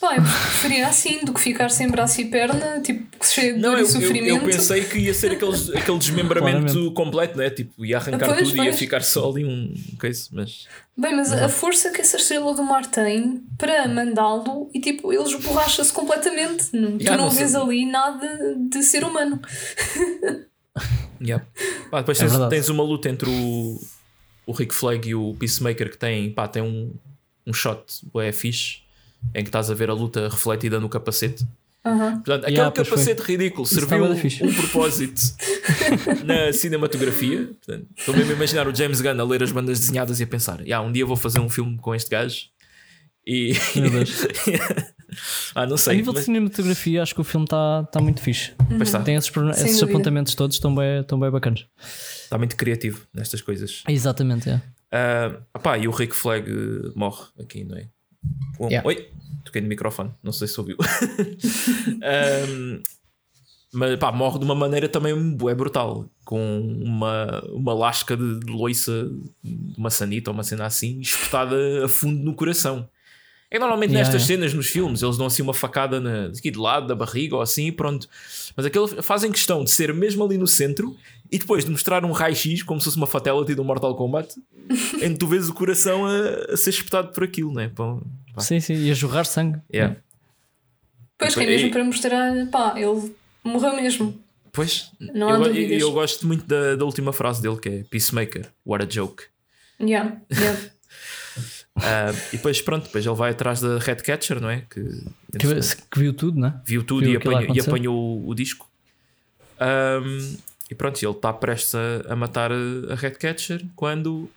Eu preferia assim do que ficar sem braço e perna, tipo, cheio de Não, dor eu, e eu, sofrimento. eu pensei que ia ser aqueles, aquele desmembramento Claramente. completo, né? Tipo, ia arrancar Pois, tudo e ia ficar só ali um coisa, mas. Bem, mas a força que essa estrela do mar tem para mandá-lo e tipo, ele esborracha-se completamente. Não, Yeah, tu não, não sei. vês ali nada de ser humano. Yeah. Pá, depois É tens, tens uma luta entre o, o Rick Flag e o Peacemaker que tem, pá, tem um, um shot é fixe em que estás a ver a luta refletida no capacete. Aham. Portanto, aquele Yeah, capacete ridículo Isso serviu um propósito na cinematografia. Portanto, Estou mesmo a imaginar o James Gunn a ler as bandas desenhadas e a pensar: yeah, um dia vou fazer um filme com este gajo E. Ah, não A sei. nível de mas- cinematografia, acho que o filme está tá muito fixe. Pois está. Tem esses, esses apontamentos todos, estão bem, estão bem bacanas. Está muito criativo nestas coisas. Exatamente, é. Ah, opá, e o Rick Flag eh, morre aqui, não é? Bom, Yeah. Oi, toquei no microfone, não sei se ouviu. Ahm, mas pá, morre de uma maneira também é brutal, com uma, uma lasca de, de loiça, uma sanita ou uma cena assim, espetada a fundo no coração. É normalmente Yeah, nestas yeah. cenas nos filmes eles dão assim uma facada na, aqui de lado da barriga ou assim e pronto. Mas aquele fazem questão de ser mesmo ali no centro e depois de mostrar um raio-x como se fosse uma fatality do Mortal Kombat em que tu vês o coração a, a ser espetado por aquilo, né? Pá, pá. Sim, sim, e a jorrar sangue. Yeah. Pois que é E- mesmo para mostrar, pá, ele morreu mesmo. Pois, Não há eu, eu, eu gosto muito da, da última frase dele que é Peacemaker, what a joke. Yeah, yeah. Ah, e depois, pronto, depois ele vai atrás da Headcatcher, não é? Que, Que, que viu tudo, né? viu tudo viu e, apanhou, e apanhou o, o disco. Ahm, e pronto, ele está prestes a, a matar a Headcatcher quando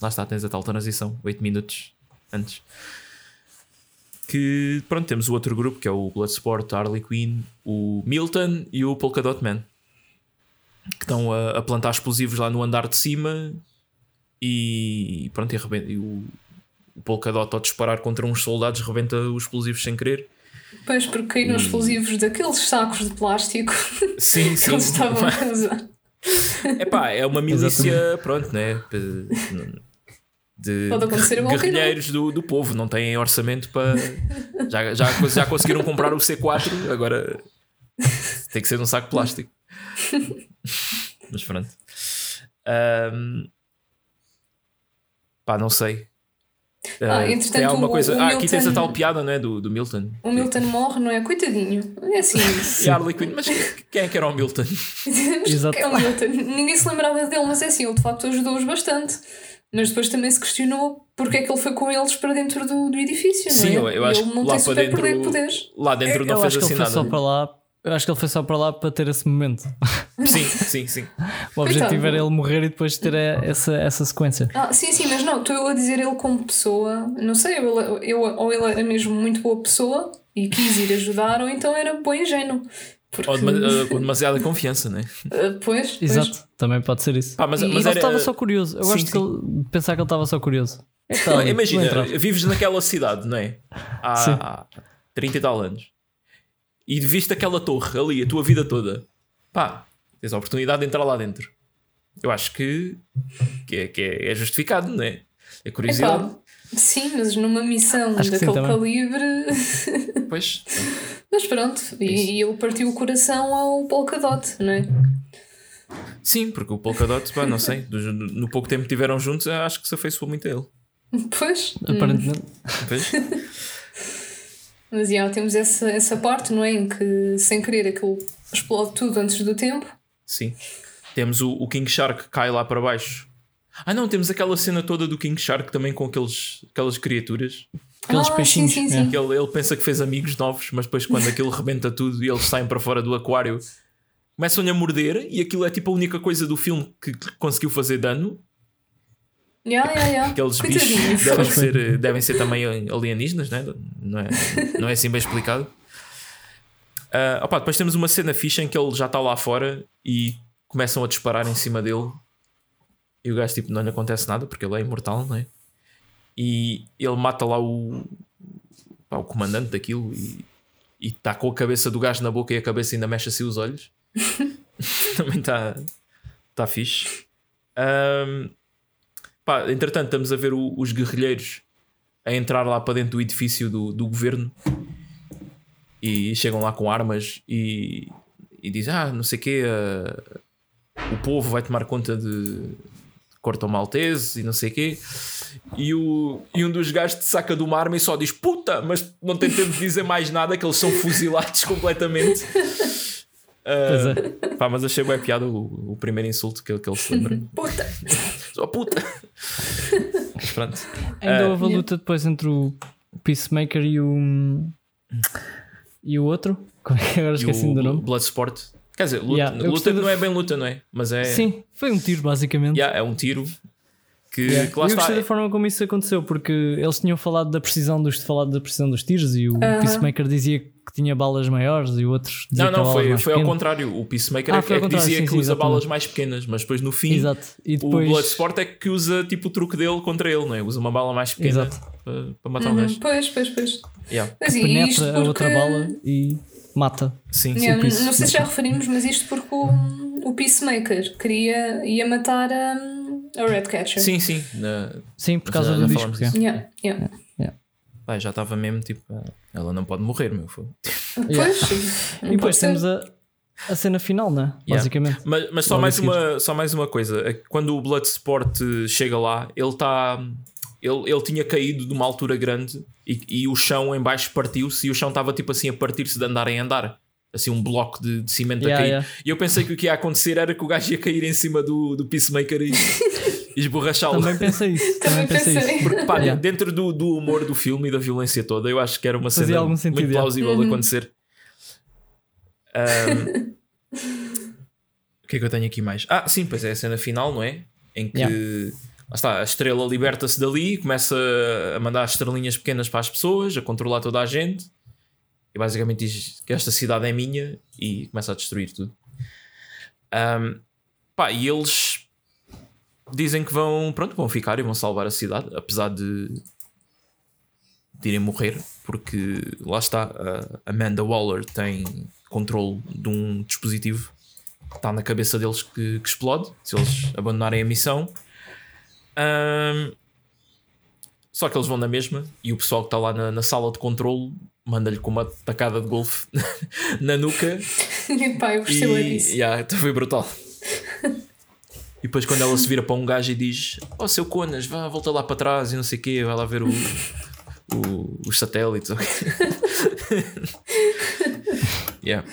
lá está, tens a tal transição, 8 minutos antes. Que pronto, temos o outro grupo que é o Bloodsport, Harley Quinn, o Milton e o Polka Dot Man que estão a, a plantar explosivos lá no andar de cima e pronto, e, arrebenta- e o, o Polka Dot ao disparar contra uns soldados rebenta os explosivos sem querer. Pois porque caíram os explosivos daqueles sacos de plástico Sim, que sim. eles estavam a usar. Epá, é uma milícia, pronto, né? De Pode acontecer um. guerrilheiros do, do povo, não têm orçamento para. Já, já, já conseguiram comprar o C4, agora tem que ser num saco de plástico. Mas pronto. Ahm, Pá, não sei. Ah, Ah, entretanto, alguma o- coisa. o ah, aqui tens a Milton- tal piada, não é? Do, do Milton. O Milton morre, não é? Coitadinho. É assim. E Harley Quinn, mas quem é que era o Milton? Exato. é o Milton. Ninguém se lembrava dele, mas é assim, ele de facto ajudou-os bastante. Mas depois também se questionou porque é que ele foi com eles para dentro do, do edifício, Sim, não eu, é? eu E acho ele que não lá tem para super poder- dentro. poderes. Lá dentro não eu fez acho que assim ele foi nada. só para lá. Eu acho que ele foi só para lá para ter esse momento. Sim, sim, sim. O objetivo Coitado. era ele morrer e depois ter a- essa, essa sequência. Ah, sim, sim, mas não, estou eu a dizer ele como pessoa, não sei, eu, eu, ou ele era mesmo muito boa pessoa e quis ir ajudar, ou então era bom ingênuo. Porque, Ou dema- uh, com demasiada confiança, né? Ah, pois, pois. Exato, também pode ser isso. Pá, mas, E- mas Ele era, estava só curioso. Eu Sim, gosto sim. ele- de pensar que ele estava só curioso. É Não, ali, imagina, vives naquela cidade, não é? Há, há 30 e tal anos e viste aquela torre ali a tua vida toda, pá, tens a oportunidade de entrar lá dentro. Eu acho que, que, é, que é, é justificado, não é? É curiosidade. Epá, sim, mas numa missão Acho que sim, daquele calibre. Pois, Mas pronto, e, e ele partiu o coração ao Polkadot, não é? sim, porque o Polkadot, pá, não sei, no pouco tempo que tiveram juntos, eu acho que se afeiçoou muito a ele. Pois. Aparentemente. Pois? Mas já temos essa, essa parte, não é? Em que sem querer aquilo explode tudo antes do tempo. Sim. Temos o, o King Shark que cai lá para baixo. Ah, não, temos aquela cena toda do King Shark também com aqueles, aquelas criaturas. Aqueles ah, peixinhos. Sim, sim, é. sim. Que ele, ele pensa que fez amigos novos, mas depois quando aquilo rebenta tudo e eles saem para fora do aquário, começam-lhe a morder e aquilo é tipo a única coisa do filme que conseguiu fazer dano. Ya, ya, ya. Aqueles bichos devem ser, devem ser também alienígenas, né? não, é, não é assim bem explicado. Ah, opa, depois temos uma cena ficha em que ele já está lá fora e começam a disparar em cima dele e o gajo tipo não lhe acontece nada porque ele é imortal, não é? E ele mata lá o, pá, o comandante daquilo e está com a cabeça do gajo na boca e a cabeça ainda mexe assim os olhos. Também está tá fixe. Ahm, pá, entretanto, estamos a ver o- os guerrilheiros a entrar lá para dentro do edifício do, do governo e chegam lá com armas e, e dizem: Ah, não sei o quê, ah, o povo vai tomar conta de corta maltese e não sei o quê. E, o, e um dos gajos te saca de uma arma e só diz puta, mas não tem tempo de dizer mais nada, que eles são fuzilados completamente. Pois Ah, é. pá, mas achei bem piada o, o primeiro insulto que, que ele se lembra. Puta! Só puta! Mas pronto. Ainda Ah, houve a luta depois entre o Peacemaker e o. E o outro? Como é que agora E esqueci-me do o nome? Bloodsport. Quer dizer, luta, Yeah, luta não do- é bem luta, não é? Mas é. Sim, foi um tiro basicamente. Yeah, é um tiro. Que, Yeah. que lá eu está. gostei da forma como isso aconteceu, porque eles tinham falado da precisão dos, falado da precisão dos tiros e o Peacemaker dizia que tinha balas maiores e o outro dizia Não, que tinha não, foi, mais foi ao contrário. O Peacemaker Ah, é, foi é que dizia sim, que sim, usa exatamente. balas mais pequenas, mas depois no fim Exato. E depois. o Bloodsport é que usa tipo o truque dele contra ele, não é? Usa uma bala mais pequena Exato. para, para matar o Uhum. gajo. Pois, pois, pois. Yeah. Mas e isto penetra a porque... outra bala e mata. Sim, Yeah, o Peacemaker. não sei se já referimos, mas isto porque o, o Peacemaker queria, ia matar a, a Redcatcher. sim, sim. Na- Sim, por causa já do disco. é. disso. Yeah, yeah. Pá, já estava mesmo tipo, ah, ela não pode morrer, meu. foi. Pois, E depois ser. temos a, a cena final, né? Yeah. Basicamente. Mas, mas só, Logo mais uma, só mais uma coisa: é quando o Bloodsport chega lá, ele está. Ele, ele tinha caído de uma altura grande e, e o chão em baixo partiu-se e o chão estava tipo assim a partir-se de andar em andar. Assim, um bloco de, de cimento Yeah, a cair. yeah. E eu pensei que o que ia acontecer era que o gajo ia cair em cima do, do Peacemaker e esborrachá-lo. Também pensei isso. Também Também pensei isso. Porque, pá, Yeah. dentro do, do humor do filme e da violência toda, eu acho que era uma Fazia cena algum sentido, muito yeah. plausível de acontecer. Ahm, o que é que eu tenho aqui mais? Ah, sim, pois é a cena final, não é? Em que Yeah. está, a estrela liberta-se dali, começa a mandar estrelinhas pequenas para as pessoas, a controlar toda a gente e basicamente diz que esta cidade é minha e começa a destruir tudo. Ahm, pá, e eles dizem que vão, pronto, vão ficar e vão salvar a cidade, apesar de, de irem morrer, porque lá está, a Amanda Waller tem controle de um dispositivo que está na cabeça deles que, que explode se eles abandonarem a missão. Ahm, só que eles vão na mesma e o pessoal que está lá na, na sala de controle manda-lhe com uma tacada de golfe na nuca Pá, eu gostei e disso. yeah, foi brutal. E depois quando ela se vira para um gajo e diz Oh seu Conas, vá, volta lá para trás e não sei o quê, vai lá ver o, o- os satélites. ok?" yeah.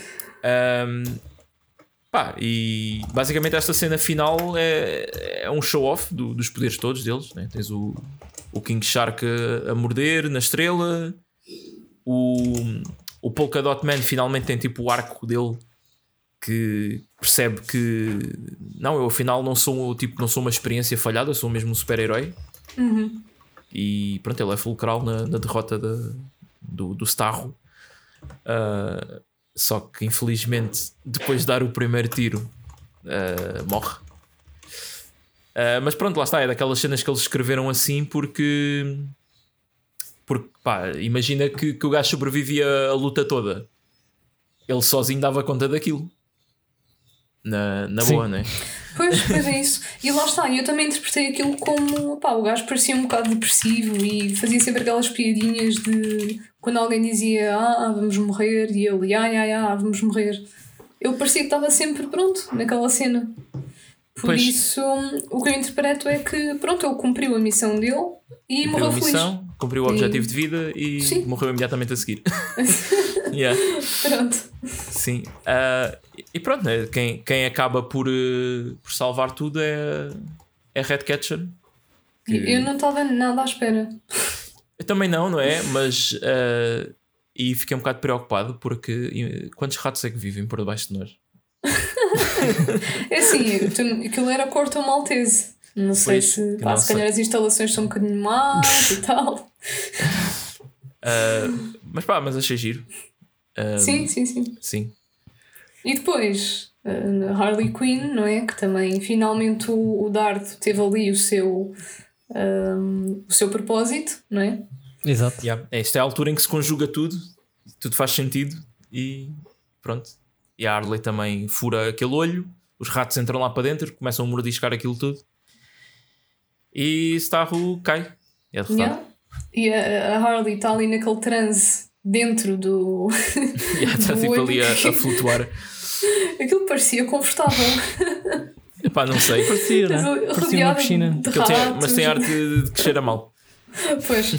Um, pá, e basicamente esta cena final é, é um show-off do- dos poderes todos deles. Né? Tens o, o King Shark a, a morder na estrela, o, o Polka Dot Man finalmente tem tipo o arco dele que percebe que não, eu afinal não sou tipo, não sou uma experiência falhada, sou mesmo um super-herói. E pronto, ele é fulcral na, na derrota do, do Starro. Ah, só que infelizmente, depois de dar o primeiro tiro, ah, morre. Ah, mas pronto, lá está, é daquelas cenas que eles escreveram assim porque. Porque pá, imagina que, que o gajo sobrevivia a luta toda. Ele sozinho dava conta daquilo. Na, na Sim. boa, né? Pois, pois é isso. E lá está, eu também interpretei aquilo como pá, o gajo parecia um bocado depressivo e fazia sempre aquelas piadinhas de quando alguém dizia ah, vamos morrer e ele ah, ah, ah, vamos morrer. Eu parecia que estava sempre pronto naquela cena. Por Pois. isso, o que eu interpreto é que pronto, ele cumpriu a missão dele e Cumpriu morreu feliz. missão, cumpriu o objetivo de vida e Sim. morreu imediatamente a seguir. yeah, Pronto. sim. Ah, e pronto, né? quem, quem acaba por, eh, por salvar tudo é, é Redcatcher. Que- Eu não estava nada à espera. Eu também não, não é? Mas. ah, e fiquei um bocado preocupado porque eh, quantos ratos é que vivem por debaixo de nós? É assim, tu- aquilo era corto maltese. Não sei Pois, se, pá, não se sei. calhar as instalações são um bocadinho más e tal. Ah, mas pá, mas achei giro. Ah, Sim, sim, sim. Sim. E depois, a Harley Quinn, não é? Que também finalmente o, o Dardo teve ali o seu, ahm, o seu propósito, não é? Exato. Yeah. É, Esta é a altura em que se conjuga tudo, tudo faz sentido e pronto. E a Harley também fura aquele olho, os ratos entram lá para dentro, começam a mordiscar aquilo tudo e Starro cai. É. Yeah. E a, Harley está ali naquele transe dentro do. Yeah, está do tipo olho. ali a, a flutuar. Aquilo parecia confortável. Epá, não sei. Parecia, né? Parecia uma piscina. tem- mas tem arte de, que cheira mal. Pois.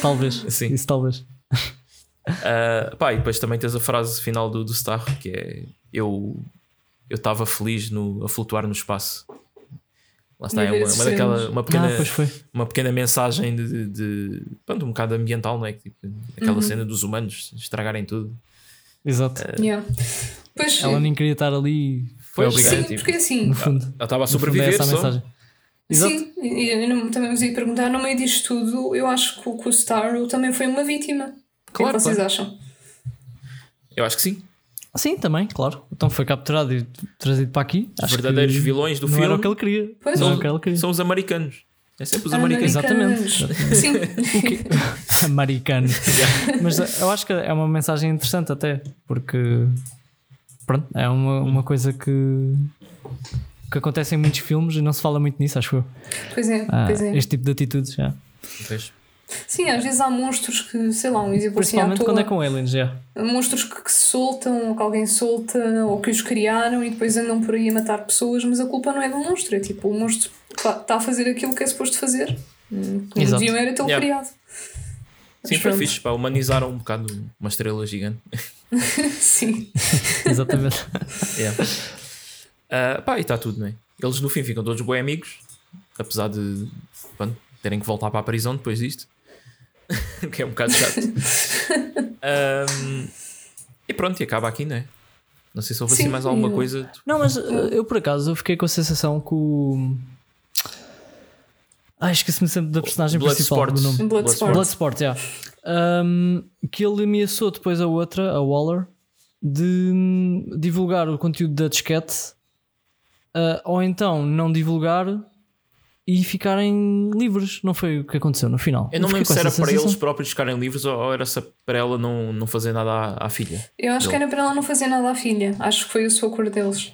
Talvez. Sim. Isso talvez. Ah, pá, e depois também tens a frase final do, do Starro que é eu eu estava feliz no, a flutuar no espaço. Lá está, é uma, uma daquela uma pequena, Ah, uma pequena mensagem de, de, de- pronto, um bocado ambiental, não é? Tipo, aquela Uhum. cena dos humanos estragarem tudo. Exato. Yeah. Pois, Ela nem queria estar ali. Foi Pois, obrigado. sim, tipo. porque assim, No fundo. Ela estava a No fundo é sobreviver essa só. mensagem. Exato. Sim, e eu não- também vos ia perguntar, no meio disto tudo, eu acho que o, que o Starro também foi uma vítima. o que é Claro, que vocês claro. acham? Eu acho que sim. Sim, também, claro. Então foi capturado e trazido para aqui. Os Acho verdadeiros que vilões do não filme era o que ele queria. Pois. não era o que ele queria. são os americanos. É sempre os Americanos. americanos. Exatamente. Sim, O quê? Americano. Mas eu acho que é uma mensagem interessante até, porque pronto, é uma, uma coisa que, que acontece em muitos filmes e não se fala muito nisso, acho eu. pois é, Ah, pois é. Este tipo de atitudes, já. Pois. Sim, às vezes há monstros que, sei lá, um exemplo assim à Principalmente toa, quando é com aliens, já. monstros que, que se soltam, ou que alguém solta, ou que os criaram e depois andam por aí a matar pessoas, mas a culpa não é do monstro, é tipo, o monstro está a fazer aquilo que é suposto fazer. Hum, Não Exato. deviam era tê-lo Yeah. criado. Sim, Mas foi pronto. fixe. Pá, humanizaram um bocado uma estrela gigante. Sim. Exatamente. Yeah. Ah, pá, e está tudo, não é? Eles no fim ficam todos bem amigos, apesar de pronto, terem que voltar para a prisão depois disto, o que é um bocado chato. Ahm, e pronto, e acaba aqui, não é? Não sei se houve assim Sim, mais alguma coisa. Não, mas uh, eu por acaso eu fiquei com a sensação que o. Ai, esqueci-me sempre da personagem principal do nome. Bloodsport. Bloodsport, já. Um, que ele ameaçou depois a outra, a Waller, de divulgar o conteúdo da disquete uh, ou então não divulgar e ficarem livres. Não foi o que aconteceu no final. Eu não lembro se era para sensação. eles próprios ficarem livres ou ou era se para ela não, não fazer nada à, à filha. Eu acho que era para ela não fazer nada à filha. Acho que foi o seu acordo deles.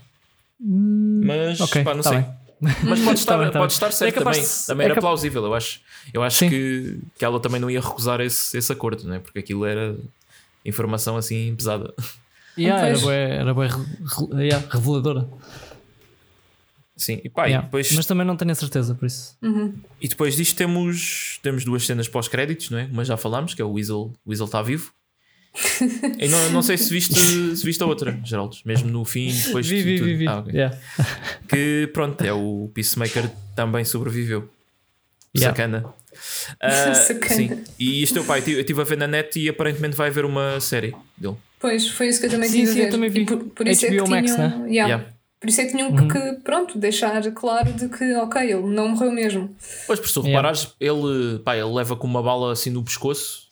Mas Ok, pá, não tá sei. bem. Mas pode estar, Tá bem, tá pode estar certo É também. de- Também é era plausível. Eu acho, eu acho Sim. que, que ela também não ia recusar esse, esse acordo, né? porque aquilo era informação assim pesada. Yeah, era bué, era re- yeah, reveladora. Sim, e pá, e Yeah. depois, Mas também não tenho a certeza por isso. e depois disto temos, temos duas cenas pós-créditos, não é? Uma já falámos, que é o Weasel, o Weasel está vivo. e não, não sei se viste, se viste a outra, Geraldo, mesmo no fim, depois Vi, de vi, tudo. vi, vi. Ah, ok. Yeah. Que pronto, é o Peacemaker também sobreviveu. Yeah. Sacana. Ah, Sacana. Sim. E isto eu, pá, eu estive a ver na net e aparentemente vai haver uma série dele. Pois, foi isso que eu também Sim, tive sim, a eu também vi. E por, por isso é HBO que Max, tinham, né? yeah. Por isso é que tinham Uhum. que, pronto, deixar claro de que, ok, ele não morreu mesmo. Pois, por se tu Yeah. reparares, ele, pá, ele leva com uma bala assim no pescoço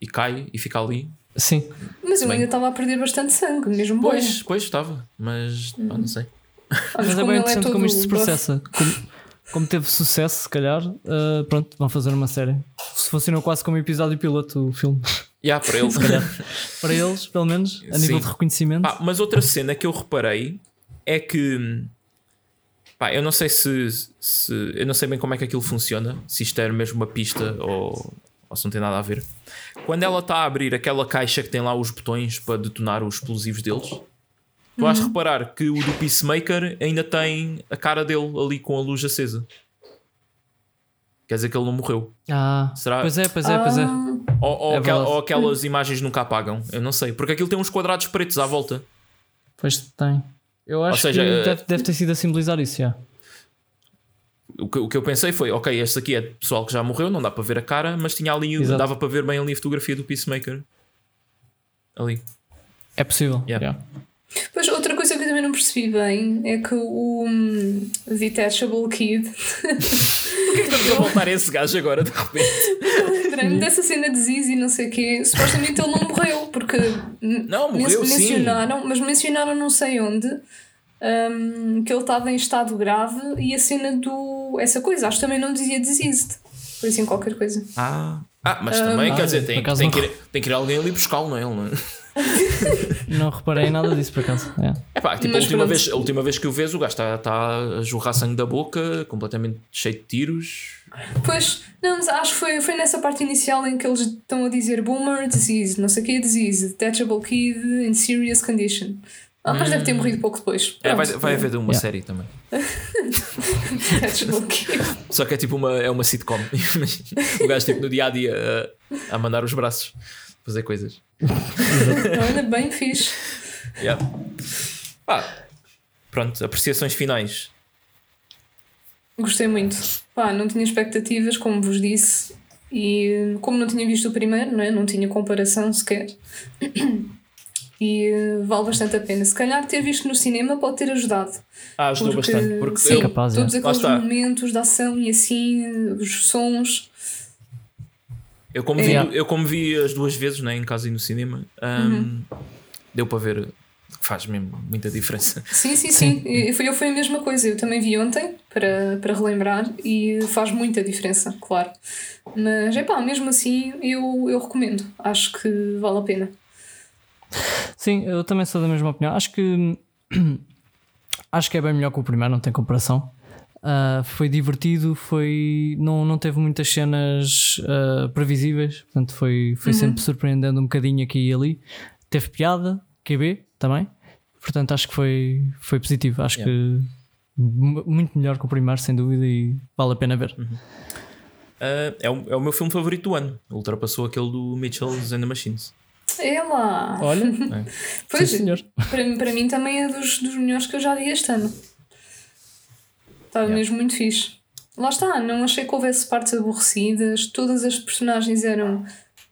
e cai e fica ali. Sim. Mas ele Bem. ainda estava a perder bastante sangue, mesmo bem. Pois, pois estava, mas pá, não sei. Olha, Mas é bem ele interessante todo como isto se processa. Como, como teve sucesso, se calhar, uh, pronto, vão fazer uma série. Se funcionou quase como episódio piloto o filme. Yeah, para ele. Para eles, pelo menos, a nível Sim. de reconhecimento. Pá, mas outra cena que eu reparei é que pá, eu não sei se, se eu não sei bem como é que aquilo funciona, se isto era mesmo uma pista ou, ou se não tem nada a ver. Quando ela está a abrir aquela caixa que tem lá os botões para detonar os explosivos deles, tu has de reparar que o do Peacemaker ainda tem a cara dele ali com a luz acesa. Quer dizer que ele não morreu. Ah, Será- pois é, pois é, pois é. Ou, ou É aquel- ou aquelas imagens nunca apagam. Eu não sei. Porque aquilo tem uns quadrados pretos à volta. Pois tem. Eu acho seja, que eh, deve, deve ter sido a simbolizar isso, já. O que, o que eu pensei foi, ok, este aqui é pessoal que já morreu, não dá para ver a cara, mas tinha ali, Exato. dava para ver bem ali a fotografia do Peacemaker. Ali. É possível. Yeah. yeah. Pois, outra que eu também não percebi bem é que o hum, Detachable Kid Porquê que estamos a voltar a esse gajo agora de repente? lembrei-me dessa cena de Ziz e não sei o quê. Supostamente ele não morreu, porque Não, morreu, men- sim. mencionaram, mas mencionaram não sei onde hum, que ele estava em estado grave e a cena do. essa coisa, acho que também não dizia diseased. Foi assim qualquer coisa. Ah, ah mas também, Ah, quer dizer, por tem, tem, que ir, tem que ir alguém ali buscá-lo, não é? Ele não é? Não reparei nada disso por acaso. É. É pá, tipo, a última, pronto. vez, a última vez que o vês, o gajo está está a jorrar sangue da boca, completamente cheio de tiros. Pois, não, mas acho que foi, foi nessa parte inicial em que eles estão a dizer Boomer Disease, não sei o que Disease, Detachable Kid in Serious Condition. Ah, mas deve ter morrido pouco depois. É, vai, vai haver de uma Yeah. série também. Detachable Kid. Só que é tipo uma, é uma sitcom. o gajo tipo no dia a dia a, a mandar os braços fazer coisas. Olha, bem fixe. Yeah. Pá, pronto, apreciações finais. Gostei muito. Pá, não tinha expectativas, como vos disse, e como não tinha visto o primeiro, não, é? não tinha comparação sequer. E vale bastante a pena. Se calhar ter visto no cinema pode ter ajudado. Ah, ajudou Porque, bastante. Porque sim, eu- capaz, é. todos Lá aqueles momentos de ação e assim, os sons. Eu como, É. vi, eu como vi as duas vezes né, em casa e no cinema, hum, deu para ver que faz mesmo muita diferença. Sim, sim, sim. Eu, foi, eu foi a mesma coisa. Eu também vi ontem para, para relembrar e faz muita diferença, claro. Mas é pá, mesmo assim eu, eu recomendo. Acho que vale a pena. Sim, eu também sou da mesma opinião. Acho que acho que é bem melhor que o primeiro, não tem comparação. Ah, foi divertido, foi não, não teve muitas cenas ah, previsíveis, portanto foi, foi sempre surpreendendo um bocadinho aqui e ali. Teve piada, QB também, portanto acho que foi, foi positivo. Acho Yeah. que mu- muito melhor que o primeiro, sem dúvida, e vale a pena ver. Ah, é, o, é o meu filme favorito do ano. Ultrapassou aquele do Mitchell's and the Machines. É lá! Olha, Pois, sim, senhor. Para, mim- para mim também é dos, dos melhores que eu já vi este ano. Estava Yeah. mesmo muito fixe. Lá está, não achei que houvesse partes aborrecidas, todas as personagens eram.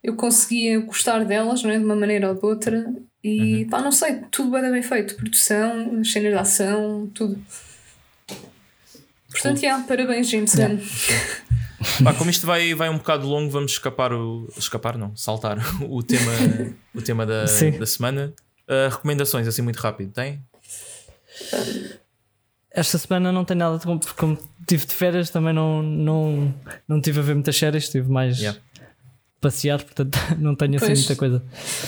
Eu conseguia gostar delas, não é? De uma maneira ou de outra. E pá, não sei, tudo bem, bem feito. Produção, as cenas de ação, tudo. Portanto, yeah, parabéns, James Gunn. Pá, como isto vai, vai um bocado longo, vamos escapar o. Escapar, não, saltar o tema, o tema da, Sim. da semana. Ah, recomendações, assim muito rápido, tem? Esta semana não tem nada de como, como tive de férias, também não, não, não tive a ver muitas séries, tive mais Yeah. passear, portanto não tenho assim Pois. muita coisa.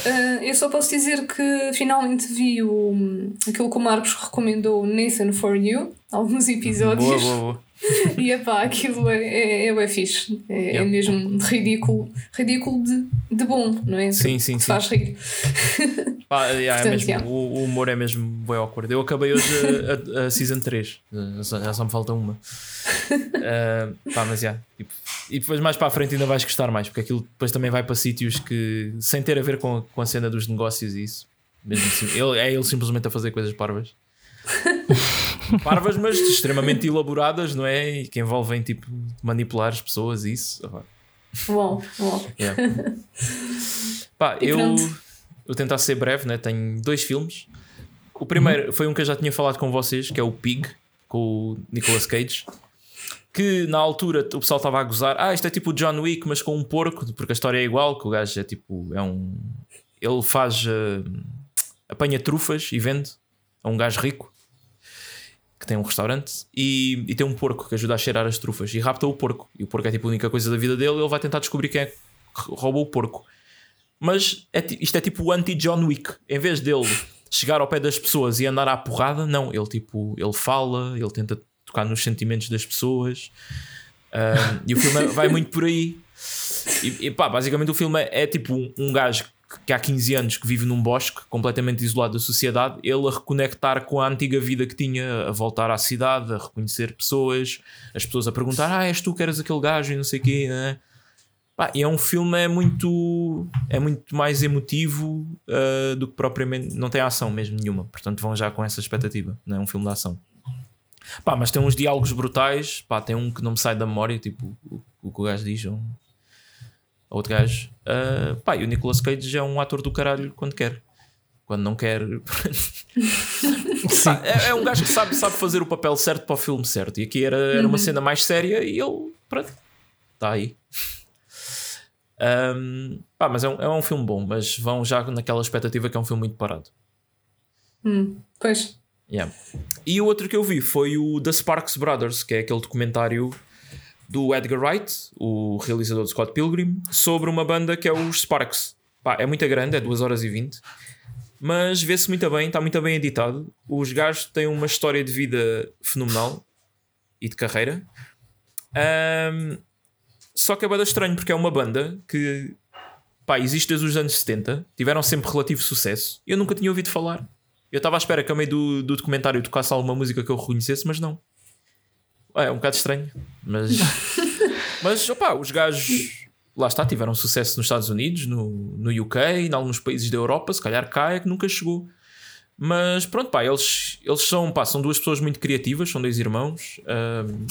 Ah, eu só posso dizer que finalmente vi o, aquilo que o Marcos recomendou, Nathan for You, alguns episódios. Boa, boa, boa. E epá, aquilo é, é, é, bué fixe. É, é Yeah. mesmo ridículo. Ridículo de, de bom, não é? Sim, sim, sim. faz rir. Pá, yeah, é Portanto, mesmo, yeah. o, o humor é mesmo bem awkward. Eu acabei hoje a, a, a season 3, já só, já só me falta uma. Ah, pá, mas já. tipo, e depois mais para a frente ainda vais gostar mais, porque aquilo depois também vai para sítios que, sem ter a ver com a, com a cena dos negócios e isso, mesmo assim, ele, é ele simplesmente a fazer coisas parvas. parvas, mas extremamente elaboradas, não é? E que envolvem tipo manipular as pessoas e isso. Ah, pá. Uau, uau. Yeah. Pá, E eu pronto. Vou tentar ser breve, né? tenho dois filmes. O primeiro foi um que eu já tinha falado com vocês, que é o Pig, com o Nicolas Cage. Que na altura o pessoal estava a gozar, ah, isto é tipo o John Wick, mas com um porco, porque a história é igual, que o gajo é tipo, é um. Ele faz. eh, apanha trufas e vende a um gajo rico que tem um restaurante e, e tem um porco que ajuda a cheirar as trufas e rapta o porco. E o porco é tipo a única coisa da vida dele. Ele vai tentar descobrir quem é que roubou o porco. Mas é isto é tipo o anti-John Wick. Em vez dele chegar ao pé das pessoas e andar à porrada, não. Ele tipo, ele fala, ele tenta tocar nos sentimentos das pessoas. E o filme vai muito por aí. E, e pá, basicamente o filme é, é tipo um, gajo que- que há 15 anos que vive num bosque completamente isolado da sociedade, ele a reconectar com a antiga vida que tinha, a voltar à cidade, a reconhecer pessoas, as pessoas a perguntar: Ah, és tu que eras aquele gajo e não sei o quê, né? Pá, e é um filme é muito é muito mais emotivo ah, do que propriamente não tem ação mesmo nenhuma portanto vão já com essa expectativa não é um filme de ação. Pá, mas tem uns diálogos brutais pá, tem um que não me sai da memória tipo o, o que o gajo diz um, outro gajo Ah, pá, e o Nicolas Cage é um ator do caralho quando quer quando não quer. Pá, é, é um gajo que sabe, sabe fazer o papel certo para o filme certo e aqui era, era uma cena mais séria e ele pronto está aí Um, pá, mas é um, é um filme bom, mas vão já naquela expectativa que é um filme muito parado. Hum, pois. Yeah. E o outro que eu vi foi o The Sparks Brothers, que é aquele documentário do Edgar Wright, o realizador de Scott Pilgrim, sobre uma banda que é os Sparks. Pá, é muito grande, é 2 horas e 20, mas vê-se muito bem, está muito bem editado. Os gajos têm uma história de vida fenomenal e de carreira. Um, só que é bada estranho porque é uma banda que pá, existe desde os anos 70, tiveram sempre relativo sucesso. Eu nunca tinha ouvido falar. Eu estava à espera que a meio do, do documentário tocasse alguma música que eu reconhecesse, mas não. É, é um bocado estranho. Mas, mas opá, os gajos lá está, tiveram sucesso nos Estados Unidos, no, no UK, em alguns países da Europa, se calhar cá é que nunca chegou. Mas pronto, pá, eles, eles são, pá, são duas pessoas muito criativas, são dois irmãos. ahm,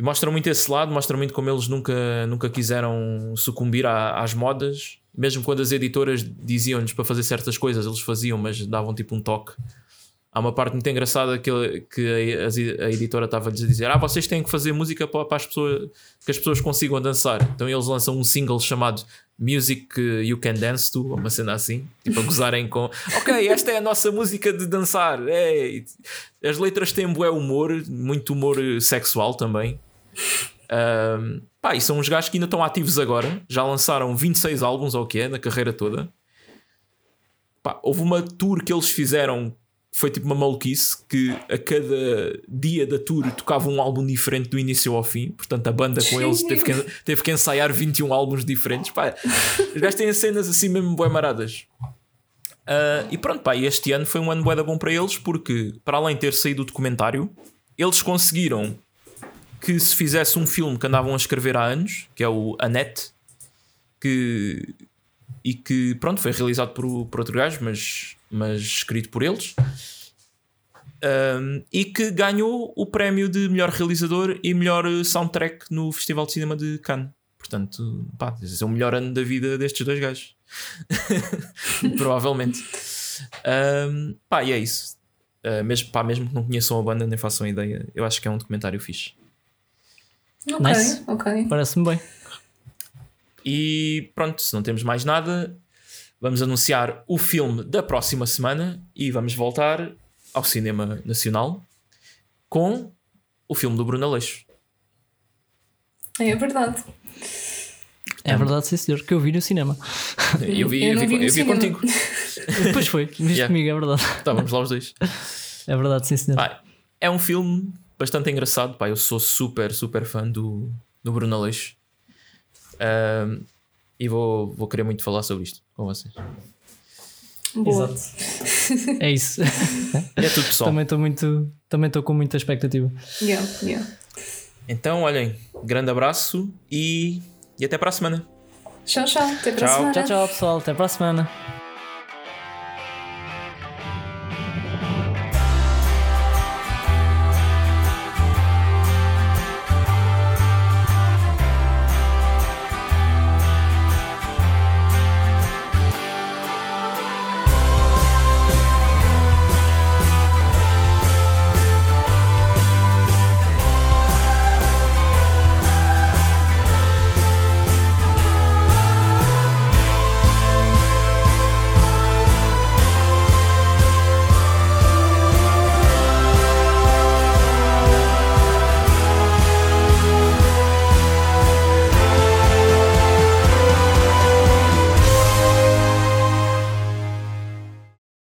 e mostram muito esse lado, mostram muito como eles nunca, nunca quiseram sucumbir à- às modas Mesmo quando as editoras diziam-lhes para fazer certas coisas, eles faziam, mas davam tipo um toque. Há uma parte muito engraçada que, que a, a editora estava-lhes a dizer: Ah, vocês têm que fazer música para, para as pessoas que as pessoas consigam dançar. Então eles lançam um single chamado Music You Can Dance To, uma cena assim, tipo a gozarem com Ok, esta é a nossa música de dançar. É. As letras têm bué humor, muito humor sexual também. Um, pá, e são uns gajos que ainda estão ativos agora, já lançaram 26 álbuns ou o que é, na carreira toda. Pá, houve uma tour que eles fizeram foi tipo uma maluquice que a cada dia da tour tocava um álbum diferente do início ao fim. Portanto, a banda com eles teve que, teve que ensaiar 21 álbuns diferentes. Pá, os gajos têm cenas assim mesmo bué maradas. Uh, e pronto, pá, este ano foi um ano bué bom para eles porque, para além de ter saído o documentário, eles conseguiram que se fizesse um filme que andavam a escrever há anos, que é o Annette, que, e que pronto, foi realizado por, por outro gajo, mas mas escrito por eles. Um, e que ganhou o prémio de melhor realizador e melhor soundtrack no Festival de Cinema de Cannes. Portanto, pá, é o melhor ano da vida destes dois gajos. Provavelmente. Um, pá, e é isso. Uh, mesmo, pá, mesmo que não conheçam a banda, nem façam ideia, eu acho que é um documentário fixe. Ok, nice. ok. Parece-me bem. E pronto, se não temos mais nada, vamos anunciar o filme da próxima semana e vamos voltar ao cinema nacional com o filme do Bruno Aleixo. É verdade. É verdade, sim, senhor, que eu vi no cinema. Eu vi, eu, eu vi, vi, eu vi contigo. Depois foi, viste yeah. comigo, é verdade. Estávamos lá os dois. É verdade, sim, senhor. Pá, é um filme bastante engraçado. Pá, eu sou super, super fã do, do Bruno Aleixo. Um, e vou, vou querer muito falar sobre isto com vocês. Boa. Exato. É isso. É tudo pessoal. Também estou muito, também estou com muita expectativa. Yeah, yeah. Então, olhem, grande abraço e, e até para a semana. Tchau, tchau. Até para tchau. a semana. Tchau, tchau, pessoal. Até para a semana.